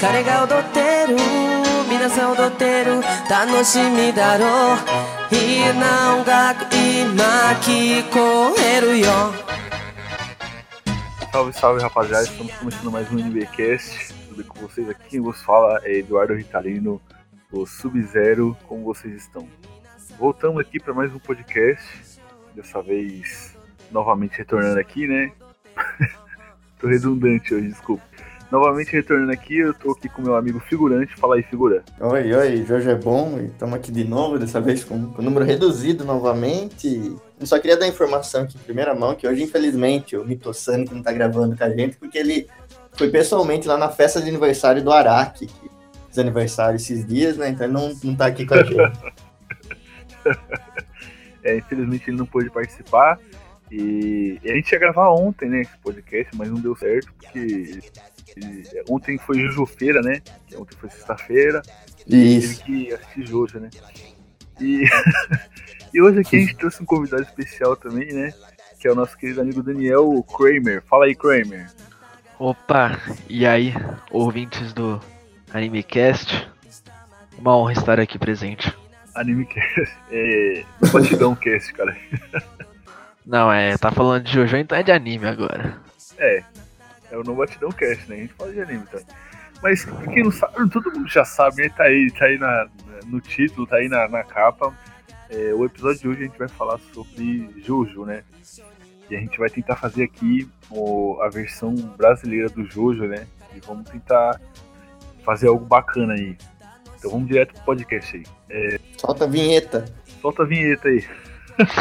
彼女踊ってる彼が踊ってる皆さん踊ってる楽しみだろういいな音楽今聞こえるよ Salve, salve rapaziada, estamos começando mais um NBcast. Tudo com vocês aqui, quem vos fala é Eduardo Ritalino, o Sub-Zero, como vocês estão? Voltamos aqui para mais um podcast, dessa vez novamente retornando aqui, né? tô redundante hoje, desculpa. Novamente retornando aqui, eu tô aqui com meu amigo figurante. Fala aí, figura. Oi, oi, Jorge é bom estamos aqui de novo, dessa vez com, com número reduzido novamente. Eu só queria dar informação aqui em primeira mão que hoje, infelizmente, o Mitossani que não tá gravando com a gente, porque ele foi pessoalmente lá na festa de aniversário do Araque, que fez aniversário esses dias, né? Então ele não, não tá aqui com a gente. é, infelizmente ele não pôde participar. E, e a gente ia gravar ontem, né, esse podcast, mas não deu certo, porque ele, ontem foi Juju-feira, né? Ontem foi sexta-feira. Isso. Teve que assistir Jojo, né? E, e hoje aqui a gente trouxe um convidado especial também, né? Que é o nosso querido amigo Daniel Kramer. Fala aí, Kramer. Opa, e aí, ouvintes do AnimeCast? Uma honra estar aqui presente. AnimeCast, é. Batidão Cast, cara. Não, é, tá falando de Jojo, então é de anime agora. É, é o No Batidão Cast, né? A gente fala de anime, tá? Mas quem não sabe, todo mundo já sabe, né? Tá aí, tá aí na, no título, tá aí na, na capa. É, o episódio de hoje a gente vai falar sobre Jojo, né? E a gente vai tentar fazer aqui o, a versão brasileira do Jojo, né? E vamos tentar fazer algo bacana aí. Então vamos direto pro podcast aí. É, Solta a vinheta. solta a vinheta aí.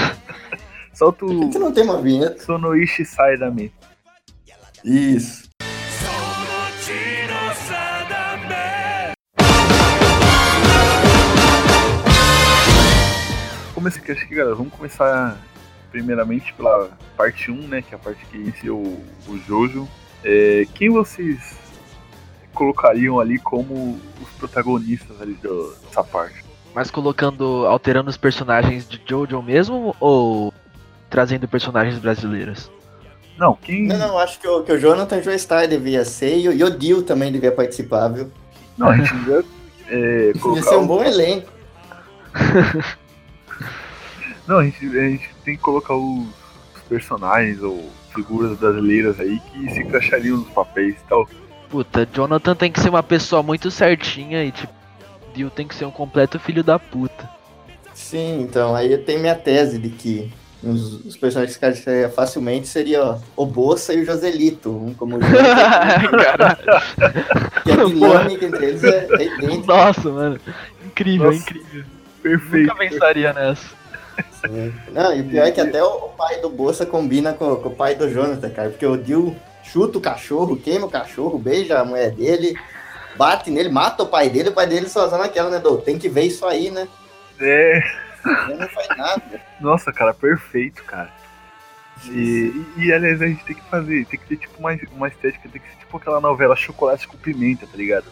solta Por que o não tem uma vinheta? Sonoishi sai da mente. Isso. Começa aqui, acho que, galera, vamos começar primeiramente pela parte 1, né? Que é a parte que iniciou o, o Jojo. É, quem vocês colocariam ali como os protagonistas ali do- dessa parte? Mas colocando, alterando os personagens de Jojo mesmo ou trazendo personagens brasileiros? Não, quem. Não, não, acho que o, que o Jonathan Joestar devia ser e, o- e o Dio também devia participar, viu? Não, a gente devia é, Devia colocar. ser um bom elenco. Não, a gente, a gente tem que colocar os personagens ou figuras brasileiras aí que se encaixariam nos papéis e tal. Puta, Jonathan tem que ser uma pessoa muito certinha e tipo, Dio tem que ser um completo filho da puta. Sim, então, aí eu tenho minha tese de que os, os personagens que encaixaria facilmente seria o Bolsa e o Joselito, um como o Jonathan, Caralho. que a dinâmica entre eles é, é idêntica. Nossa, mano. Incrível, Nossa. incrível. Perfeito. Nunca pensaria nessa. Não, e o pior é que até o, pai do Bolsa combina com, com o pai do Jonathan, cara, porque o Dio chuta o cachorro, queima o cachorro, beija a mulher dele, bate nele, mata o pai dele, o pai dele só usando aquela, né, do tem que ver isso aí, né? É. Não faz nada. Nossa, cara, perfeito, cara. E, e, e, aliás, a gente tem que fazer, tem que ter tipo uma, uma estética, tem que ser tipo aquela novela Chocolate com Pimenta, tá ligado?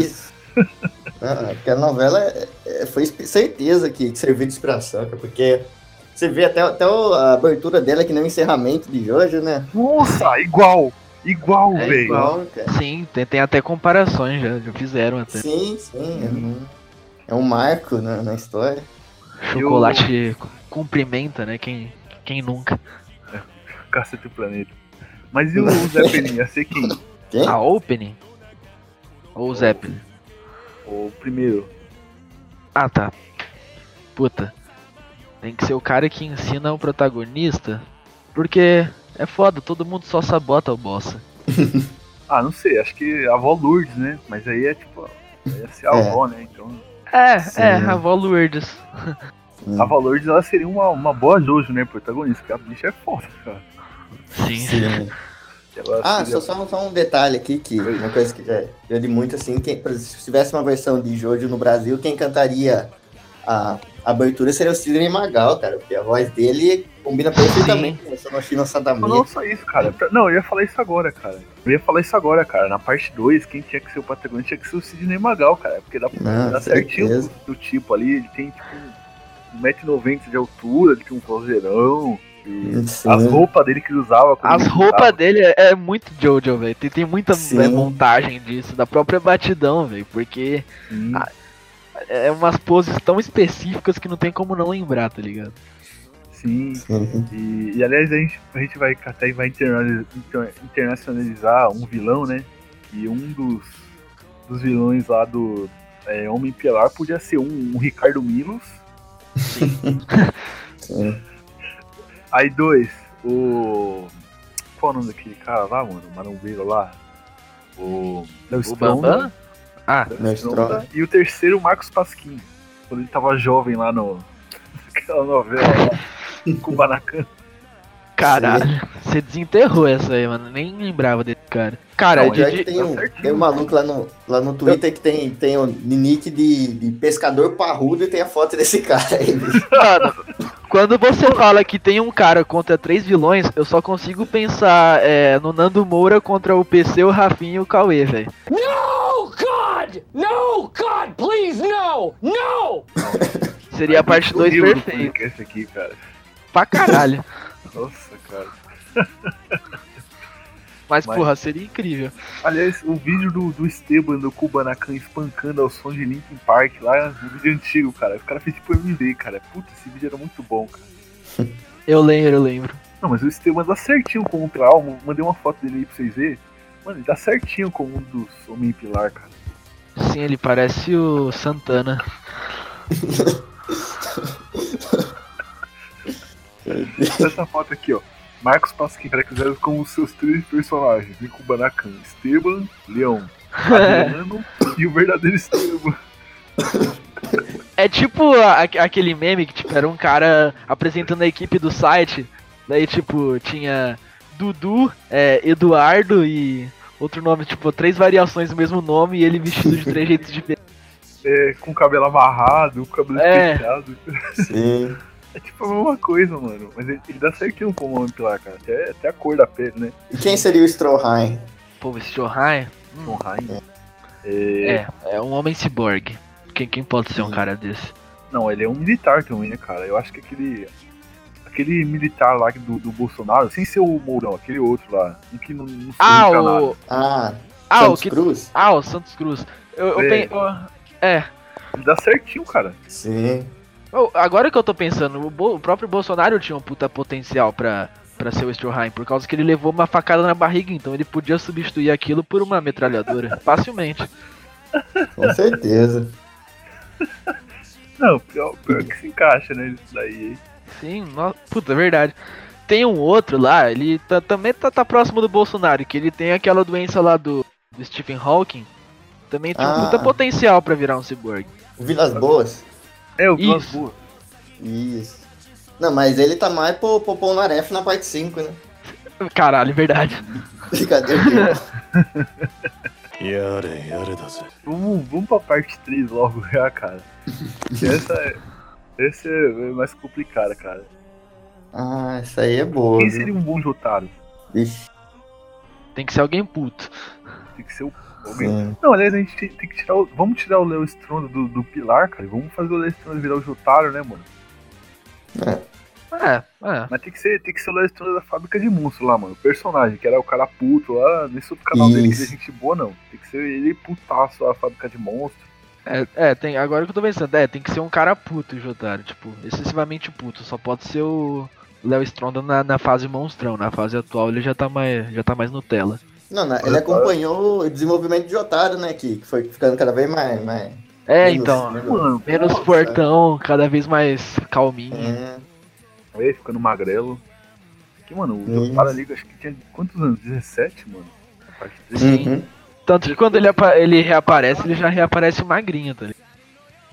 Isso. Ah, aquela novela é- é- foi certeza que, que serviu de inspiração, cara, porque você vê até, até a abertura dela que nem o encerramento de Jojo, né? Nossa, igual! Igual, É velho! Igual, cara. Sim, tem, tem até comparações já, já fizeram até. Sim, sim. É um, é um marco na, na história. Chocolate cumprimenta, né? Quem, quem nunca? Cacete do Planeta. Mas e o Zeppelin? Ia ser quem? Quem? A Opening? Ou o Zeppelin? O primeiro. Ah, tá. Puta. Tem que ser o cara que ensina o protagonista. Porque é foda, todo mundo só sabota o bossa. Ah, não sei, acho que a avó Lourdes, né? Mas aí é tipo. Ia ser a É. avó, né? Então. É, Sim. é, a. Hum. A avó Lourdes ela seria uma, uma boa Jojo, né? Protagonista, porque a bicha é foda, cara. Sim. Sim. Ela Ah, seria- só, só, um- só um detalhe aqui, que uma coisa que já, já de muito assim, quem, por exemplo, se tivesse uma versão de Jojo no Brasil, quem cantaria a, a abertura seria o Sidney Magal, cara, porque a voz dele combina perfeitamente com o Sonoshino Sadami. Não só isso, cara. Não, eu ia falar isso agora, cara. Eu ia falar isso agora, cara. Na parte 2, quem tinha que ser o protagonista tinha que ser o Sidney Magal, cara. Porque dá, Não, dá certinho do, do tipo ali. Ele tem, tipo, 1,90m de altura, ele tem um vozeirão. Sim. as roupas dele que ele usava. As roupas dele é, é muito Jojo, velho. Tem, tem muita Sim. é, montagem disso, da própria batidão, velho. Porque Sim. Ah, é umas poses tão específicas que não tem como não lembrar, tá ligado? Sim. E, e, aliás, a gente, a gente vai até vai internacionalizar um vilão, né? E um dos, dos vilões lá do é, Homem Pilar podia ser um, um Ricardo Milos. Sim. Aí dois, o. Qual é o nome daquele cara lá, mano? O marombeiro lá? O. Léo O. Bambam? Ah. Stronda. E o terceiro, o Marcos Pasquim. Quando ele tava jovem lá no. Aquela novela lá. Kubanacan. caralho. Você desenterrou essa aí, mano. Nem lembrava desse cara. Cara, Não, de, Pior de- que tem, um, tá certinho. tem um maluco lá no, lá no Twitter que tem, tem o nick de, de pescador parrudo e tem a foto desse cara aí. Mano, quando você fala que tem um cara contra três vilões, eu só consigo pensar é, no Nando Moura contra o PC, o Rafinha e o Cauê, velho. No, God! No, God, please, no! No! Seria a parte 2 Horrível do perfeita. podcast aqui, cara. Pra caralho. Nossa, cara. Mas, Mas- porra, seria incrível. Aliás, o vídeo do, do Esteban do Kubanacan espancando ao som de Linkin Park lá, um vídeo antigo, cara. O cara fez tipo MV, cara. Puta, esse vídeo era muito bom, cara. Eu lembro, eu lembro. Não, mas o Esteban dá certinho como um pilar. Ó, Mandei uma foto dele aí pra vocês verem. Mano, ele dá certinho como um dos Homem Pilar, cara. Sim, ele parece o Santana. Essa foto aqui, ó. Marcos Pasquim caracterizados como os seus três personagens: em Kubanacan, Esteban, Leão, Adriano e o verdadeiro Esteban. É tipo a- aquele meme que tipo, era um cara apresentando a equipe do site. Daí, tipo, tinha Dudu, é, Eduardo e outro nome, tipo, três variações do mesmo nome e ele vestido de três jeitos diferentes. É, com o cabelo amarrado, com o cabelo É. especiado. Sim. É tipo a mesma coisa, mano. Mas ele, ele dá certinho como Homem Pilar, cara. Até, até a cor da pele, né? E quem seria o Stroheim? Pô, esse Johan Com Rain. É. é, é um homem ciborgue. Quem, quem pode ser um cara desse? Não, ele é um militar também, né, cara? Eu acho que aquele. Aquele militar lá do, do Bolsonaro, sem ser o Mourão, aquele outro lá. Um que não, não Ah, dedica a nada. o. Ah, Ah, o Santos que. Cruz? Ah, o Santos Cruz. Eu, eu É. eu- é. Ele dá certinho, cara. Sim. Oh, agora que eu tô pensando, o, Bo- o próprio Bolsonaro tinha um puta potencial pra, pra ser o Stroheim, por causa que ele levou uma facada na barriga, então ele podia substituir aquilo por uma metralhadora, facilmente. Com certeza. Não, pior, pior que se encaixa, né? Isso daí. Sim, no... puta, é verdade. Tem um outro lá, ele tá- também tá, tá próximo do Bolsonaro, que ele tem aquela doença lá do, do Stephen Hawking. Também um Ah. puta potencial pra virar um cyborg. O Vilas Boas? É, o Vilas Isso. Boas. Isso. Não, mas ele tá mais pro, pro Polnareff na parte 5, né? Caralho, é verdade. Brincadeira. Vamos, vamos pra parte 3 logo já, cara. Que Essa é. Essa é mais complicada, cara. ah, essa aí é boa. Quem viu? seria um bom Jotaro? Ixi, Tem que ser alguém puto. Tem que ser o. alguém-. Não, aliás, a gente tem, tem que tirar o. Vamos tirar o Léo Stronda do, do Pilar, cara. e Vamos fazer o Léo Stronda virar o Jotaro, né, mano? É, é. Mas tem que ser, tem que ser o Léo Stronda da fábrica de monstro lá, mano. O personagem, que era o cara puto lá. Nesse outro canal dele que Isso. é gente boa, não. Tem que ser ele putaço a fábrica de monstro. É, é, tem, agora que eu tô pensando, é, tem que ser um cara puto, o Jotaro, tipo, excessivamente puto. Só pode ser o Léo Stronda na, na fase monstrão. Na fase atual ele já tá mais, já tá mais Nutella. Não, não, ele acompanhou o desenvolvimento de Jotaro, né? Que, que foi ficando cada vez mais. mais É, menos- então, menos- Mano, menos Nossa. fortão, cada vez mais calminho. É, aí ficando magrelo. Que, mano, o. Jotaro ali, acho que tinha quantos anos? 17, mano? A parte três. Sim. uhum. Tanto que quando ele, ele reaparece, ele já reaparece magrinho, tá ligado?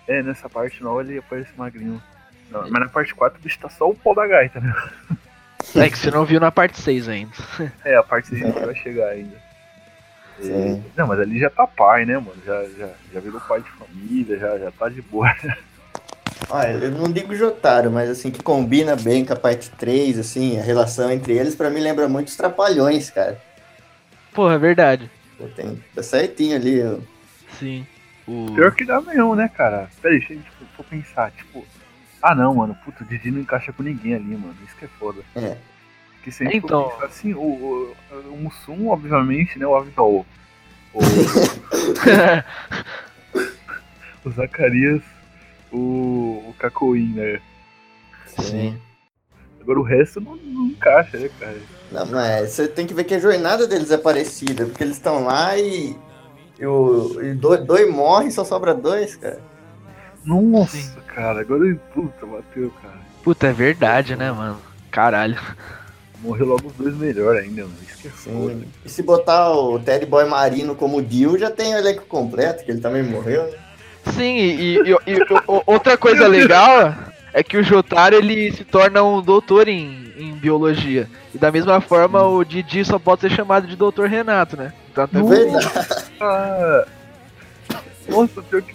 É, nessa parte nova ele aparece magrinho. Não, mas na parte 4 o bicho tá só o pau da gaita, né? É que você não viu na parte 6 ainda. É, a parte 6 a gente vai chegar ainda. E- Sim. Não, mas ali já tá pai, né, mano? Já, já, já virou pai de família, já, já tá de boa. Olha, eu não digo Jotaro, mas assim, que combina bem com a parte 3, assim, a relação entre eles, pra mim lembra muito os Trapalhões, cara. Porra, é verdade. Pô, Tem, tá certinho ali, ó. Sim. O... Pior que dá mesmo, né, cara? Peraí, deixa a gente for pensar, tipo, Ah não, mano, puto, o Didi não encaixa com ninguém ali, mano. Isso que é foda. É. Porque se a gente Então. for pensar assim, o, o, o Mussum, obviamente, né? O Avital. O, o Zacarias, o, o né? Sim. Agora o resto não, não encaixa, né, cara? Não, mas você tem que ver que a jornada deles é parecida, porque eles estão lá e, e, o, e dois, dois morrem, só sobra dois, cara. Nossa, Sim. cara, agora puta, bateu, cara. Puta, é verdade, né, mano? Caralho. Morreu logo os dois melhor ainda, mano. Isso que é foda. E se botar o Teddy Boy Marino como Dio, já tem o elenco completo, que ele também morreu, né? Sim, e, e- e- e outra coisa legal é que o Jotaro ele se torna um doutor em, em biologia. E da mesma forma o Didi só pode ser chamado de Doutor Renato, né? Tanto é que- Verdade. Ah, nossa, pior que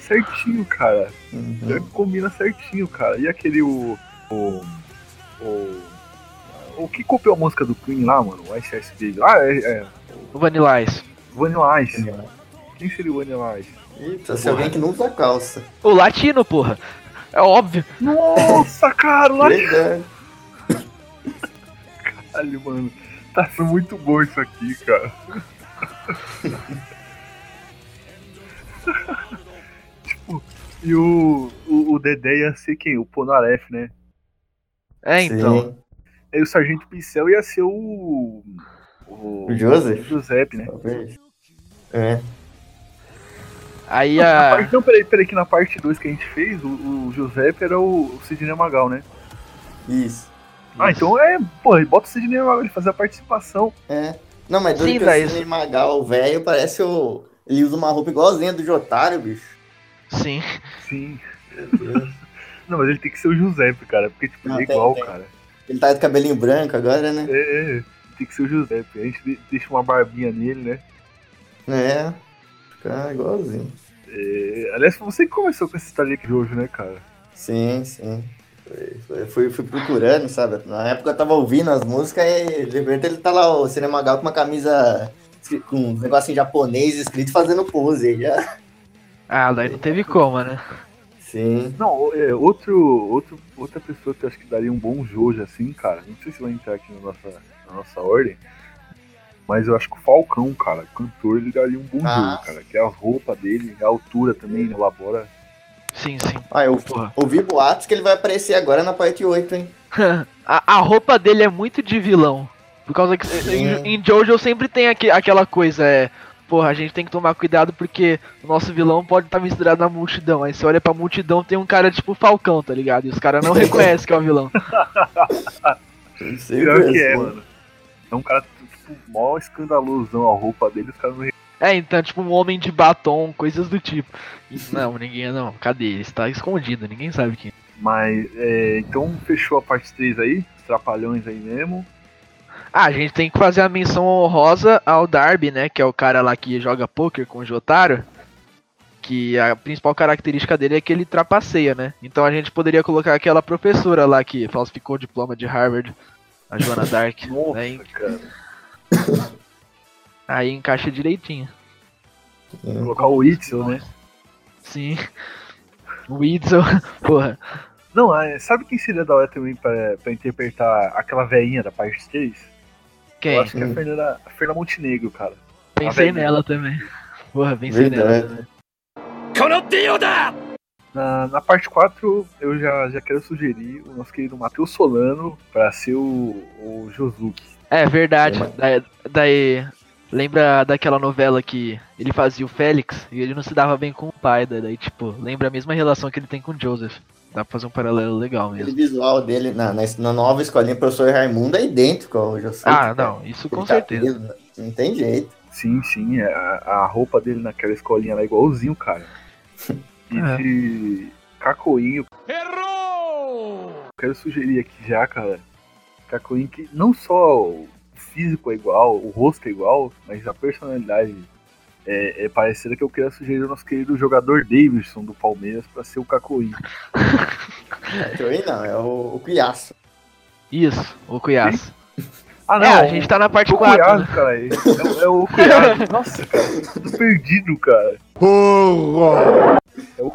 certinho, cara. Uhum. Pior que combina certinho, cara. E aquele o. O. O, o que copiou a música do Queen lá, mano? O Ice Ice Baby. Ah, é. é o Vanilla Ice. Vanilla Ice. Quem seria o Vanilla Ice? Eita, se alguém que não usa calça. O latino, porra. É óbvio. Nossa, cara, lá. Caralho, mano. Tá sendo muito bom isso aqui, cara. tipo, e o, o, o Dedé ia ser quem? O Ponaref, né? É, então. Sim. Aí o Sargento Pincel ia ser o. O, O Joseph? Giuseppe, né? Talvez. É. Aí a. parte- não, peraí, peraí, que na parte 2 que a gente fez, o, o Giuseppe era o, o Sidney Magal, né? Isso. Ah, então é. Pô, bota o Sidney Magal, ele fazer a participação. É. Não, mas Sim, doido que daí- o Sidney Magal, velho, parece o. Ele usa uma roupa igualzinha do Jotaro, bicho. Sim. Sim. Não, mas ele tem que ser o Giuseppe, cara, porque tipo, Não, ele é tem, igual, tem. cara. Ele tá de cabelinho branco agora, né? É, é, tem que ser o Giuseppe. A gente de- deixa uma barbinha nele, né? É. Fica igualzinho. É, aliás, você que começou com essa história de Jojo, né, cara? Sim, sim. Foi- foi- Fui, fui procurando, sabe? Na época eu tava ouvindo as músicas e de repente ele tá lá, o Cinema Gal, com uma camisa com um negocinho japonês escrito fazendo pose aí já. Ah, daí não teve como, né? Sim. Não, é, outro, outro, outra pessoa que eu acho que daria um bom Jojo assim, cara. Não sei se vai entrar aqui na nossa, na nossa ordem. Mas eu acho que o Falcão, cara, o cantor, ele daria um bom Ah. Jojo, cara. Que é a roupa dele, a altura também, né, elabora. Sim, sim. Ah, eu Porra. ouvi boatos que ele vai aparecer agora na parte 8, hein? a, a roupa dele é muito de vilão. Por causa que Sim. em, em Jojo sempre tem aque- aquela coisa, é. Porra, a gente tem que tomar cuidado porque o nosso vilão pode estar misturado na multidão. Aí você olha pra multidão tem um cara tipo Falcão, tá ligado? E os caras não reconhecem que é o vilão. Pior que é, mano. É um cara, tipo, mó escandalosão a roupa dele, os caras não É, então, tipo um homem de batom, coisas do tipo. E, não, ninguém. Não, cadê? Ele está escondido, ninguém sabe quem. Mas, é, então fechou a parte 3 aí, os trapalhões aí mesmo. Ah, a gente tem que fazer a menção honrosa ao Darby, né? Que é o cara lá que joga poker com o Jotaro. Que a principal característica dele é que ele trapaceia, né? Então a gente poderia colocar aquela professora lá que falsificou o diploma de Harvard, a Joana Dark. Nossa, Aí, cara. aí encaixa direitinho. Colocar o Itzel, né? Sim. O Weasel, porra. Não, é, sabe quem seria da hora também pra, pra interpretar aquela veinha da parte 3? Quem? Eu acho que é a Hum. Fernanda, a Fernanda Montenegro, cara. Pensei a velhinha. nela também. Porra, pensei nela Verdade. também. このディオだ Na, na parte 4, eu já, já quero sugerir o nosso querido Matheus Solano pra ser o, o Josuke. É verdade. Mas- Daí, daí- lembra daquela novela que ele fazia o Félix e ele não se dava bem com o pai, daí, daí, tipo, lembra a mesma relação que ele tem com o Joseph. Dá pra fazer um paralelo legal Aquele mesmo. visual dele na, na, na nova escolinha professor Raimundo é idêntico ao Josuke. Ah, não, isso com Aquele certeza. cabelo, Não tem jeito. Sim, sim, é, a, a roupa dele naquela escolinha lá é igualzinho, cara. E É. de Cacoinho, Errou! quero sugerir aqui já, cara. Cacoinho que não só o físico é igual, o rosto é igual, mas a personalidade é, é parecida que eu quero sugerir o nosso querido jogador Davidson do Palmeiras pra ser o Cacoinho. Então aí não, é o, o Cuiaço. Isso, o Cuiaço. Ah, É, a gente tá na parte o 4. Cunhado, Né? cara. É, é o Cunhado. Nossa, cara, tô perdido, cara. É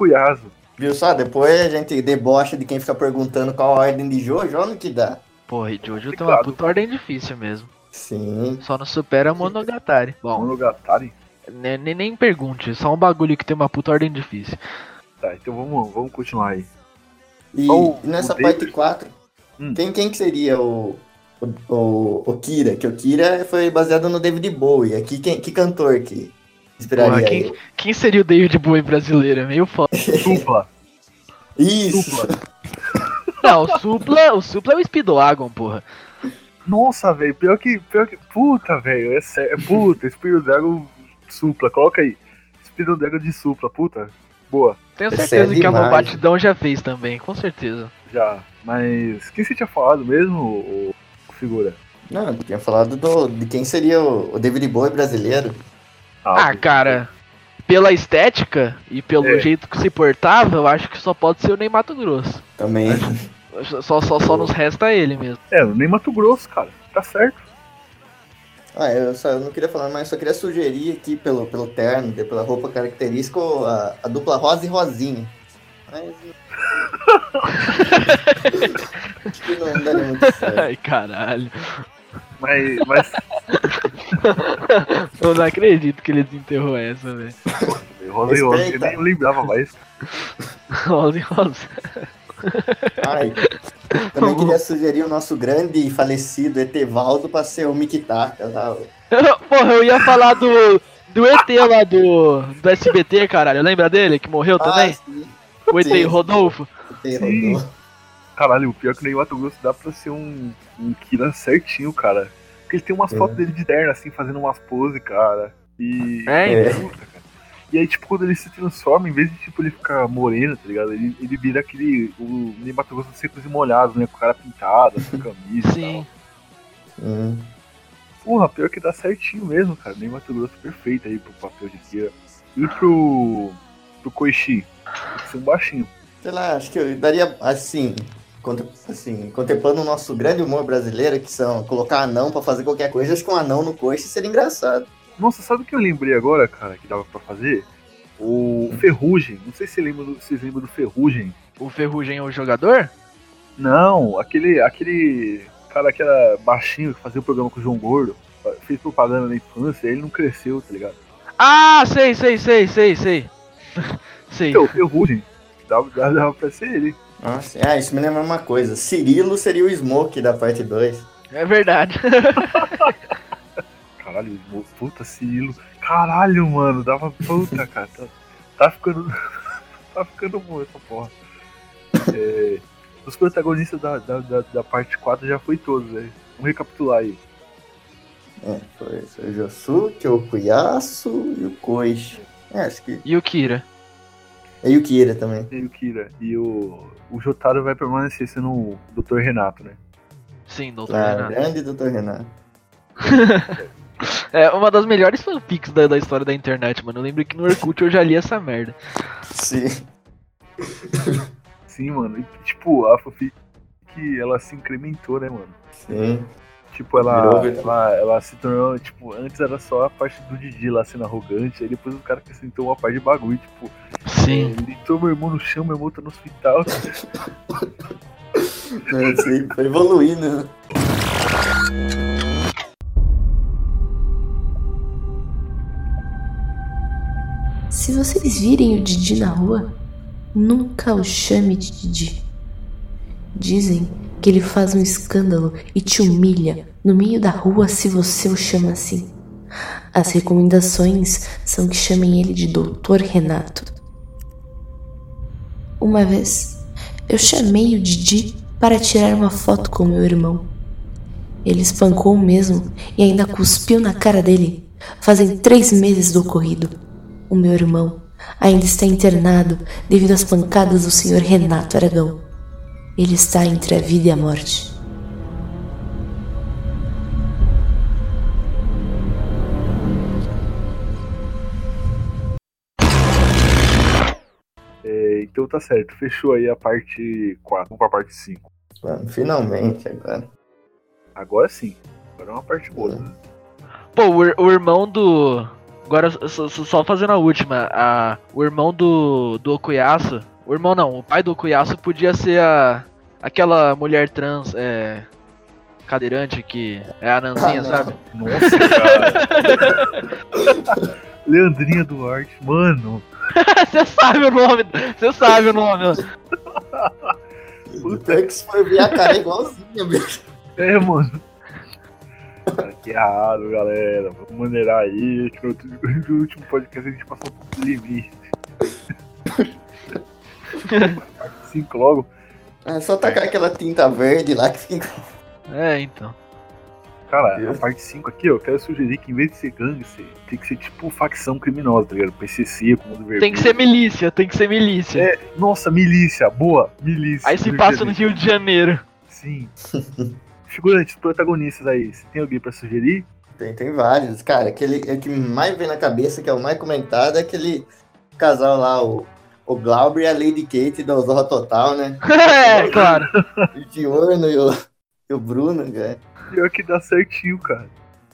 o Cunhado. Viu só? Depois a gente debocha de quem fica perguntando qual a ordem de Jojo, olha no que dá. Porra, e Jojo tem uma Complicado. puta ordem difícil mesmo. Sim. Só não supera Monogatari. Bom, Monogatari. ne- nem, nem pergunte, só um bagulho que tem uma puta ordem difícil. Tá, então vamos, vamos continuar aí. E, e nessa David. parte 4, Hum. quem, quem que seria o, o, o, o Kira? Que o Kira foi baseado no David Bowie. Aqui, quem, que cantor que inspiraria quem, quem seria o David Bowie brasileiro? É meio foda. Supla. Isso! Supla. Não, o Supla, o Supla é o Speedwagon, porra. Nossa, velho, pior que. Pior que. Puta, velho, é sério. Puta, Spirit Dragon Supla, coloca aí. Spirit Dragon de Supla, puta. Boa, Tenho Esse certeza é que a. Batidão já fez também, com certeza. já. Mas. Quem você tinha falado mesmo, o, o figura? Não, eu tinha falado do, de quem seria o, o David Bowie brasileiro. Ah, cara, pela estética e pelo É. jeito que se portava, eu acho que só pode ser o Ney Mato Grosso. Também. Só, só, só nos resta ele mesmo. É, nem Mato Grosso, cara. Tá certo. Ah, eu, só, eu não queria falar, mas só queria sugerir aqui pelo, pelo terno, pela roupa característica, a, a dupla rosa e rosinha. Mas. Acho que não daria muito certo. Ai, caralho. Mas. mas Eu não acredito que ele desenterrou essa, velho. Rosa e Rosa, eu nem lembrava mais. Rosa e rosa. Ai, também queria sugerir o nosso grande e falecido Etevaldo pra ser o Mikitaka. Tá? Porra, eu ia falar do, do ET lá do, do SBT, caralho. Lembra dele que morreu também? Ah, sim, o ET sim. Rodolfo. ET. Rodolfo. Caralho, o pior que nem Mato Grosso dá pra ser um, um Kira certinho, cara. Porque ele tem umas É. fotos dele de terno, assim, fazendo umas poses, cara. E. É, É. Puta, cara. E aí, tipo, quando ele se transforma, em vez de tipo, ele ficar moreno, tá ligado? Ele, ele vira aquele. O Mato Grosso secos e molhados, né? Com o cara pintado, com camisa. e Sim. tal. Hum. Porra, pior que dá certinho mesmo, cara. Nem Mato Grosso perfeito aí pro papel de Kira. E pro. pro Koichi. Tem que ser um baixinho. Sei lá, acho que eu daria assim, assim, contemplando o nosso grande humor brasileiro, que são colocar anão pra fazer qualquer coisa, acho que um anão no coice seria engraçado. Nossa, sabe o que eu lembrei agora, cara, que dava pra fazer? O Ferrugem. Não sei se lembra do, vocês lembram do Ferrugem. O Ferrugem é o jogador? Não, aquele. aquele cara que era baixinho, que fazia o programa com o João Gordo. Fez propaganda na infância, ele não cresceu, tá ligado? Ah, sei, sei, sei, sei, sei. sei. Então, o Ferrugem. Dava, dava, dava pra ser ele. Nossa, ah, isso me lembra uma coisa. Cirilo seria o Smoke da parte 2. É verdade. Caralho, puta Cirilo. Caralho, mano, dava puta, cara. Tá, tá ficando. tá ficando bom essa porra. É, os protagonistas da, da, da, da parte 4 já foi todos, velho. Vamos recapitular aí. É, foi, foi o Josuke, o Kuyasu e o Koichi. É, acho que. E o Kira? E o Kira também. E o Kira. E o, o Jotaro vai permanecer sendo o Dr. Renato, né? Sim, doutor Ah, Renato. grande Dr. Renato. É uma das melhores fanfics da, da história da internet, mano. Eu lembro que no Orkut eu já li essa merda. Sim. Sim, mano. E, tipo, a fanfic que ela se incrementou, né, mano? Sim. Tipo, ela, ela, ela se tornou, tipo, antes era só a parte do Didi lá sendo arrogante, aí depois o cara acrescentou uma parte de bagulho, tipo, Sim. ele deitou meu irmão no chão, meu irmão tá no hospital. É, sim, foi evoluindo. né? Se vocês virem o Didi na rua, nunca o chame de Didi. Dizem que ele faz um escândalo e te humilha no meio da rua se você o chama assim. As recomendações são que chamem ele de Doutor Renato. Uma vez, eu chamei o Didi para tirar uma foto com meu irmão. Ele espancou mesmo e ainda cuspiu na cara dele. Fazem três meses do ocorrido. O meu irmão ainda está internado devido às pancadas do senhor Renato Aragão. Ele está entre a vida e a morte. É, então tá certo, fechou aí a parte 4, vamos pra parte 5. Mano, finalmente agora. Agora sim, agora é uma parte boa. né? Pô, o, o irmão do. Agora, só, só- só fazendo a última, a, o irmão do, do Okuyasu, o irmão não, o pai do Okuyasu podia ser a, aquela mulher trans, é, cadeirante que é a Nanzinha, Ah, sabe? Nossa, cara. Leandrinha Duarte, mano. Você sabe o nome, você sabe o nome. O que se for ver a cara é igualzinha, bicho. É, mano. Que errado, galera. Vamos maneirar aí. Que no, último podcast a gente passou um pouco do limite. Cinco logo. É só tacar aquela tinta verde lá que fica. É, então. Cara, Deus. a parte 5 aqui, ó, eu quero sugerir que em vez de ser gangue, tem que ser tipo facção criminosa, tá ligado? PCC, Comando Vermelho. Tem que ser milícia, tem que ser milícia. É, nossa, milícia, boa, milícia. Aí se passa no Rio de Janeiro. Sim. Figurantes, protagonistas aí, você tem alguém pra sugerir? Tem, tem vários. Cara, aquele o que mais vem na cabeça, que é o mais comentado, é aquele casal lá, o, o Glauber e a Lady Kate da Zorra Total, né? é, claro. O Diorno e o, e o Bruno, cara. Pior que dá certinho, cara.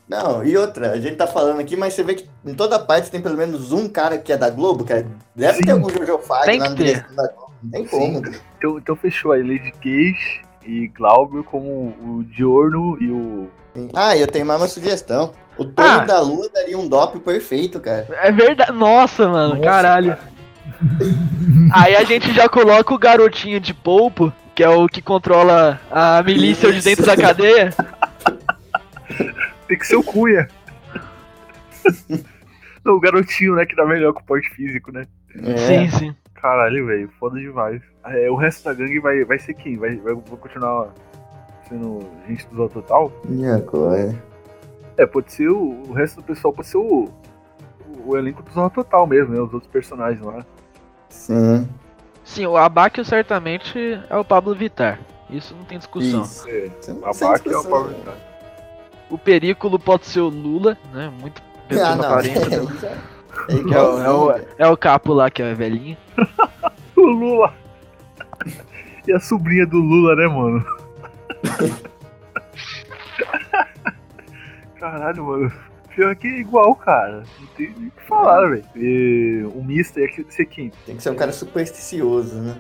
Não, e outra, a gente tá falando aqui, mas você vê que em toda parte tem pelo menos um cara que é da Globo, cara. Deve Sim. ter algum Jojo Fag Tem lá ter. direção da Globo. Não tem como. cara. Então, então fechou aí, Lady Cage e Glauber como o Diorno e o. Ah, eu tenho mais uma sugestão. O Tony Ah. da Lua daria um dop perfeito, cara. É verdade. Nossa, mano, Nossa, caralho. Aí a gente já coloca o garotinho de polpo, que é o que controla a milícia de dentro da cadeia. Tem que ser o Cunha. Não, o garotinho, né, que dá melhor com o porte físico, né? É. Sim, sim. Caralho, velho, foda demais. É, o resto da gangue vai, vai ser quem? Vai, vai, vai continuar sendo gente do Zó Total? E agora? É, pode ser o, o resto do pessoal, pode ser o, o elenco do Zorra Total mesmo, né? Os outros personagens lá. Sim. Sim, o Abakio certamente é o Pablo Vittar. Isso não tem discussão. Isso. É, Sem- a sem Baque é o né? Star. O Perículo pode ser o Lula, né? Muito Ah, pessoa não. aparenta. É É o, é, o, é o capo lá que é velhinho. O Lula! E a sobrinha do Lula, né, mano? Caralho, mano. Pior que é igual, cara. Não tem nem o que falar, velho. E O Mister é que ser quem? Tem que ser um cara supersticioso, né?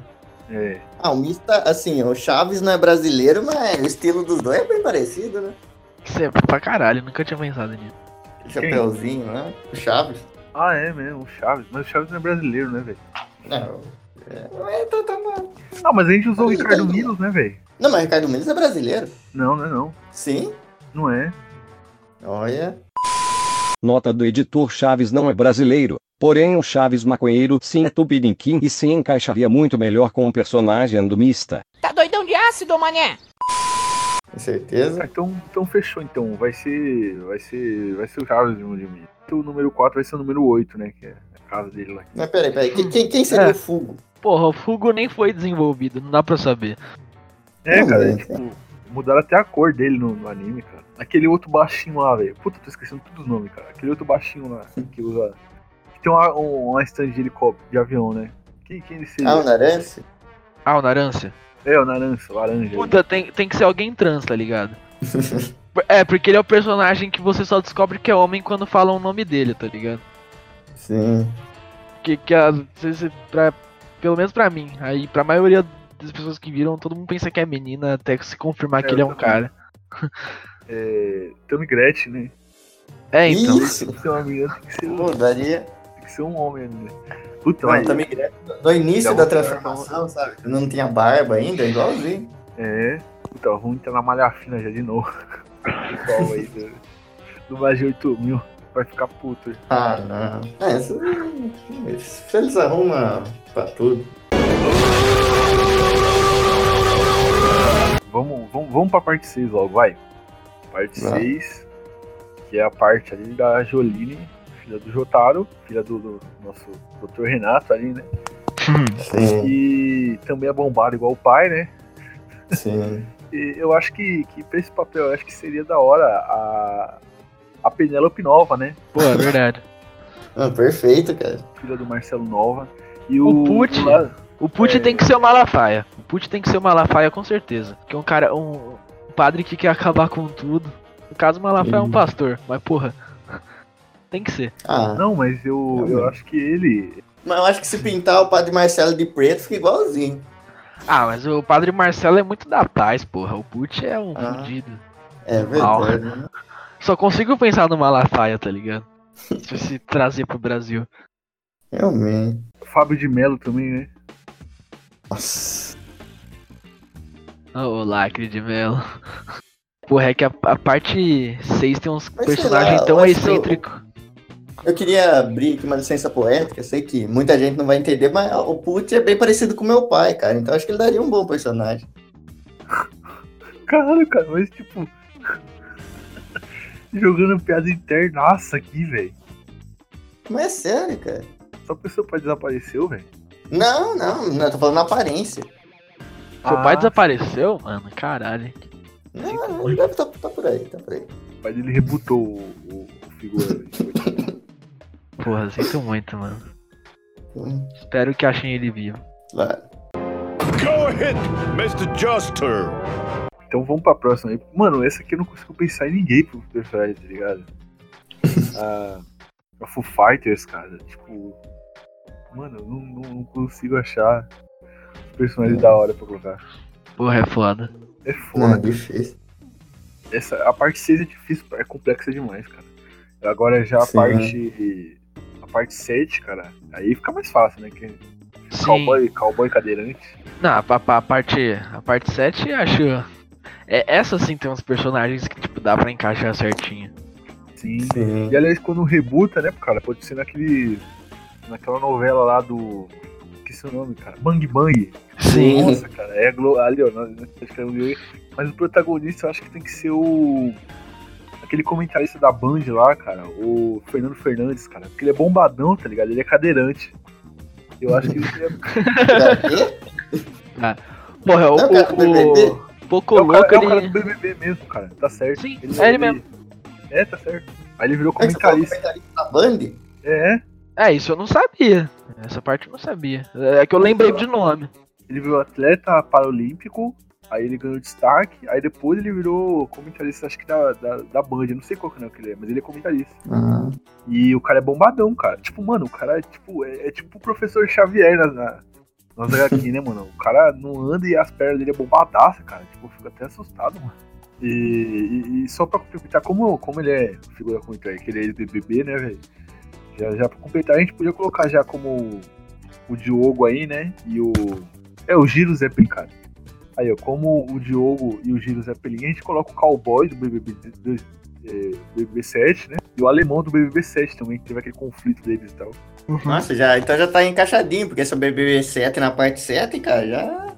É. Ah, o Mista, assim, o Chaves não é brasileiro, mas o estilo dos dois é bem parecido, né? Isso é pra caralho, nunca tinha pensado nisso. O Chapeuzinho, né? O Chaves. Ah, é mesmo, o Chaves. Mas o Chaves não é brasileiro, né, velho? Não. É, não é, tá, tá, não. Ah, mas a gente usou o Ricardo Milos, né, velho? Não, mas Ricardo Mendes é brasileiro. Não, não é não. Sim. Não é. Olha. Nota do editor Chaves não é brasileiro, porém o Chaves maconheiro sim tupiniquim e se encaixaria muito melhor com o personagem do Mista. Tá doidão de ácido, mané? Com certeza. Ah, então, então fechou, então. Vai ser. Vai ser. Vai ser o Chaves de mim. O número 4 vai ser o número 8, né? Que é a casa dele lá. Mas peraí, peraí. Quem, quem, quem seria É. o Fugo? Porra, o Fugo nem foi desenvolvido, não dá pra saber. É, Não, cara, é, é, tipo, mudaram até a cor dele no, no anime, cara. Aquele outro baixinho lá, velho. Puta, tô esquecendo todos os nomes, cara. Aquele outro baixinho lá, que usa. Que tem uma, um, uma stand de helicóptero, de avião, né? Quem, quem ele seria? Ah, o Narance? Ah, o Narância? É, o naranja, laranja. Puta, tem, tem que ser alguém trans, tá ligado? É, porque ele é o personagem que você só descobre que é homem quando falam o nome dele, tá ligado? Sim. Que, que às vezes, pra, pelo menos pra mim, aí pra maioria das pessoas que viram, todo mundo pensa que é menina até se confirmar É, que ele é um também. cara. É. Tommy Gretchen, né? É, então. Isso. Tem que ser uma menina, tem que ser, Pô, daria. tem que ser um homem, né? Puta, Não, mas. também no início da transformação, sabe? Não tinha barba ainda, igualzinho. É. Puta, vamos entrar na malha fina já de novo. Pessoal aí do, do mais de 8 mil vai ficar puto. Ah, não. É, isso, isso eles arrumam pra tudo. Vamos, vamos, vamos pra parte 6 logo, vai. Parte Vai. 6, que é a parte ali da Joline, filha do Jotaro, filha do, do nosso Dr. Renato ali, né? Sim, E também é bombado igual o pai, né? sim. E eu acho que, que pra esse papel, eu acho que seria da hora a, a Penélope Nova, né? Pô, é verdade. Ah, perfeito, cara. Filha do Marcelo Nova. E O o, Pucci. o la- O Put É. tem que ser o Malafaia. O Put tem que ser o Malafaia com certeza. Que é um cara, um padre que quer acabar com tudo. No caso, o Malafaia é um pastor, mas porra. Tem que ser. Ah, Não, mas eu, eu acho que ele. mas eu acho que se pintar o Padre Marcelo de preto fica igualzinho. Ah, mas o Padre Marcelo é muito da paz, porra. O Put é um Ah. fudido. É verdade. né? Só consigo pensar no Malafaia, tá ligado? Se se trazer pro Brasil. Realmente. Fábio de Melo também, né? Nossa. Ô, lacre de melo. Porra, é que a, a parte 6 tem uns Mas personagens lá, tão eu- excêntricos. Eu queria abrir aqui uma licença poética, eu sei que muita gente não vai entender, mas o Put é bem parecido com meu pai, cara. Então acho que ele daria um bom personagem. Caralho, cara, mas tipo. jogando piada internaça aqui, velho. Mas é sério, cara. Só porque seu pai desapareceu, velho. Não, não, não, eu tô falando na aparência. Seu Ah. pai desapareceu? Mano, caralho. Não, ele deve estar tá, por aí, tá por aí. O pai dele rebutou o, o, o figura. velho. Porra, sinto muito, mano. Hum, Espero que achem ele vivo. Claro. Go ahead, Mr. Juster. Então vamos pra próxima aí. Mano, essa aqui eu não consigo pensar em ninguém pro personagem, tá ligado? a, a Foo Fighters, cara. Tipo. Mano, eu não, não, não consigo achar personagens da hora pra colocar. Porra, é foda. É Não, é foda. difícil. Essa, a parte 6 é difícil, é complexa demais, cara. Agora já a Sim. parte. A parte 7, cara, aí fica mais fácil, né? Que Sim. cowboy, cowboy cadeirante. Não, a, a- a parte. A parte 7 acho. É, essa sim tem uns personagens que, tipo, dá pra encaixar certinho. Sim. Sim. E aliás, quando rebuta, né, cara, pode ser naquele. naquela novela lá do. Esqueci o nome, cara. Bang Bang. Sim. Nossa, cara, é a Glo... ali, ó. Mas o protagonista eu acho que tem que ser o. Aquele comentarista da Band lá, cara, o Fernando Fernandes, cara. Porque ele é bombadão, tá ligado? Ele é cadeirante. Eu acho que ele é, quê? Porra, o. O, o Poco é o cara, Louco, é o cara do ele. BBB mesmo, cara. Tá certo. Sim, é ele mesmo. É, tá certo. Aí ele virou falou comentarista. comentarista da Band? É, É, isso eu não sabia. Essa parte eu não sabia. É que eu lembrei de nome. ele virou atleta paralímpico, aí ele ganhou destaque, aí depois ele virou comentarista, acho que da, da, da Band, eu não sei qual canal que ele é, mas ele é comentarista. Ah, E o cara é bombadão, cara. Tipo, mano, o cara é tipo, é, é tipo o professor Xavier na, na, nas HQ, né, mano? O cara não anda e as pernas dele é bombadaça, cara. Tipo, eu fico até assustado, mano. E, e- e só pra completar, como, como ele é figura comentária, que ele é ex-BBB, né, velho? Já, já pra completar, a gente podia colocar já como o Diogo aí, né? E o. É, o Giro Zeppelin, cara. Aí, ó, como o Diogo e o Giro Zeppelin, a gente coloca o cowboy do BBB, do, é, BBB 7, né? E o alemão do BBB 7 também, que teve aquele conflito deles e tal. Nossa, já, então já tá encaixadinho, porque esse é o BBB 7 na parte 7, cara, já,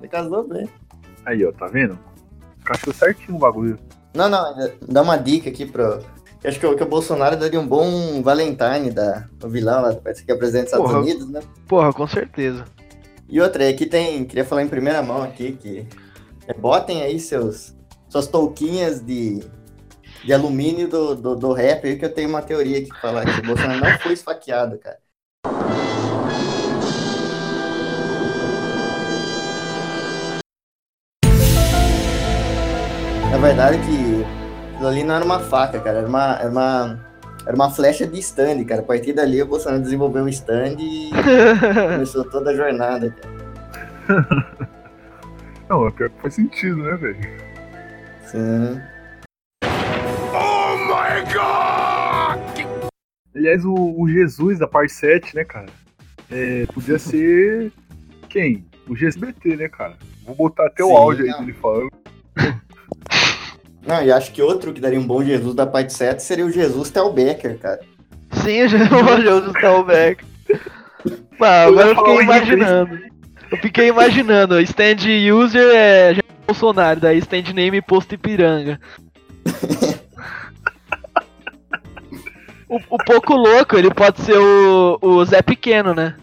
já casou bem. Aí, ó, tá vendo? Encaixou certinho o bagulho. Não, não, dá uma dica aqui pro. Eu Acho que, o- que o Bolsonaro daria um bom Valentine da, o vilão lá, parece que é presidente dos Estados Porra. Unidos, né? Porra, com certeza. E outra, aqui tem, queria falar em primeira mão aqui, que é, botem aí seus, suas touquinhas de, de alumínio do, do, do rap aí, que eu tenho uma teoria que falar que o Bolsonaro não foi esfaqueado, cara. Na verdade que aquilo ali não era uma faca, cara, era uma, era uma, era uma flecha de stand, cara. A partir dali o Bolsonaro desenvolveu um stand e começou toda a jornada, cara. Não, é pior que faz sentido, né, velho? Sim. Oh my god! Aliás, o, o Jesus da parte 7, né, cara? É, podia ser. Quem? O GSBT, né, cara? Vou botar até o Sim, áudio aí não. dele falando. Não, e acho que outro que daria um bom Jesus da parte 7 seria o Jesus Tel Becker, cara. Sim, olhou do Stallback. Mas agora eu fiquei o imaginando. Eu fiquei imaginando, stand user é Jair Bolsonaro, daí stand name posto Ipiranga. O, o pouco louco, ele pode ser o, o Zé Pequeno, né?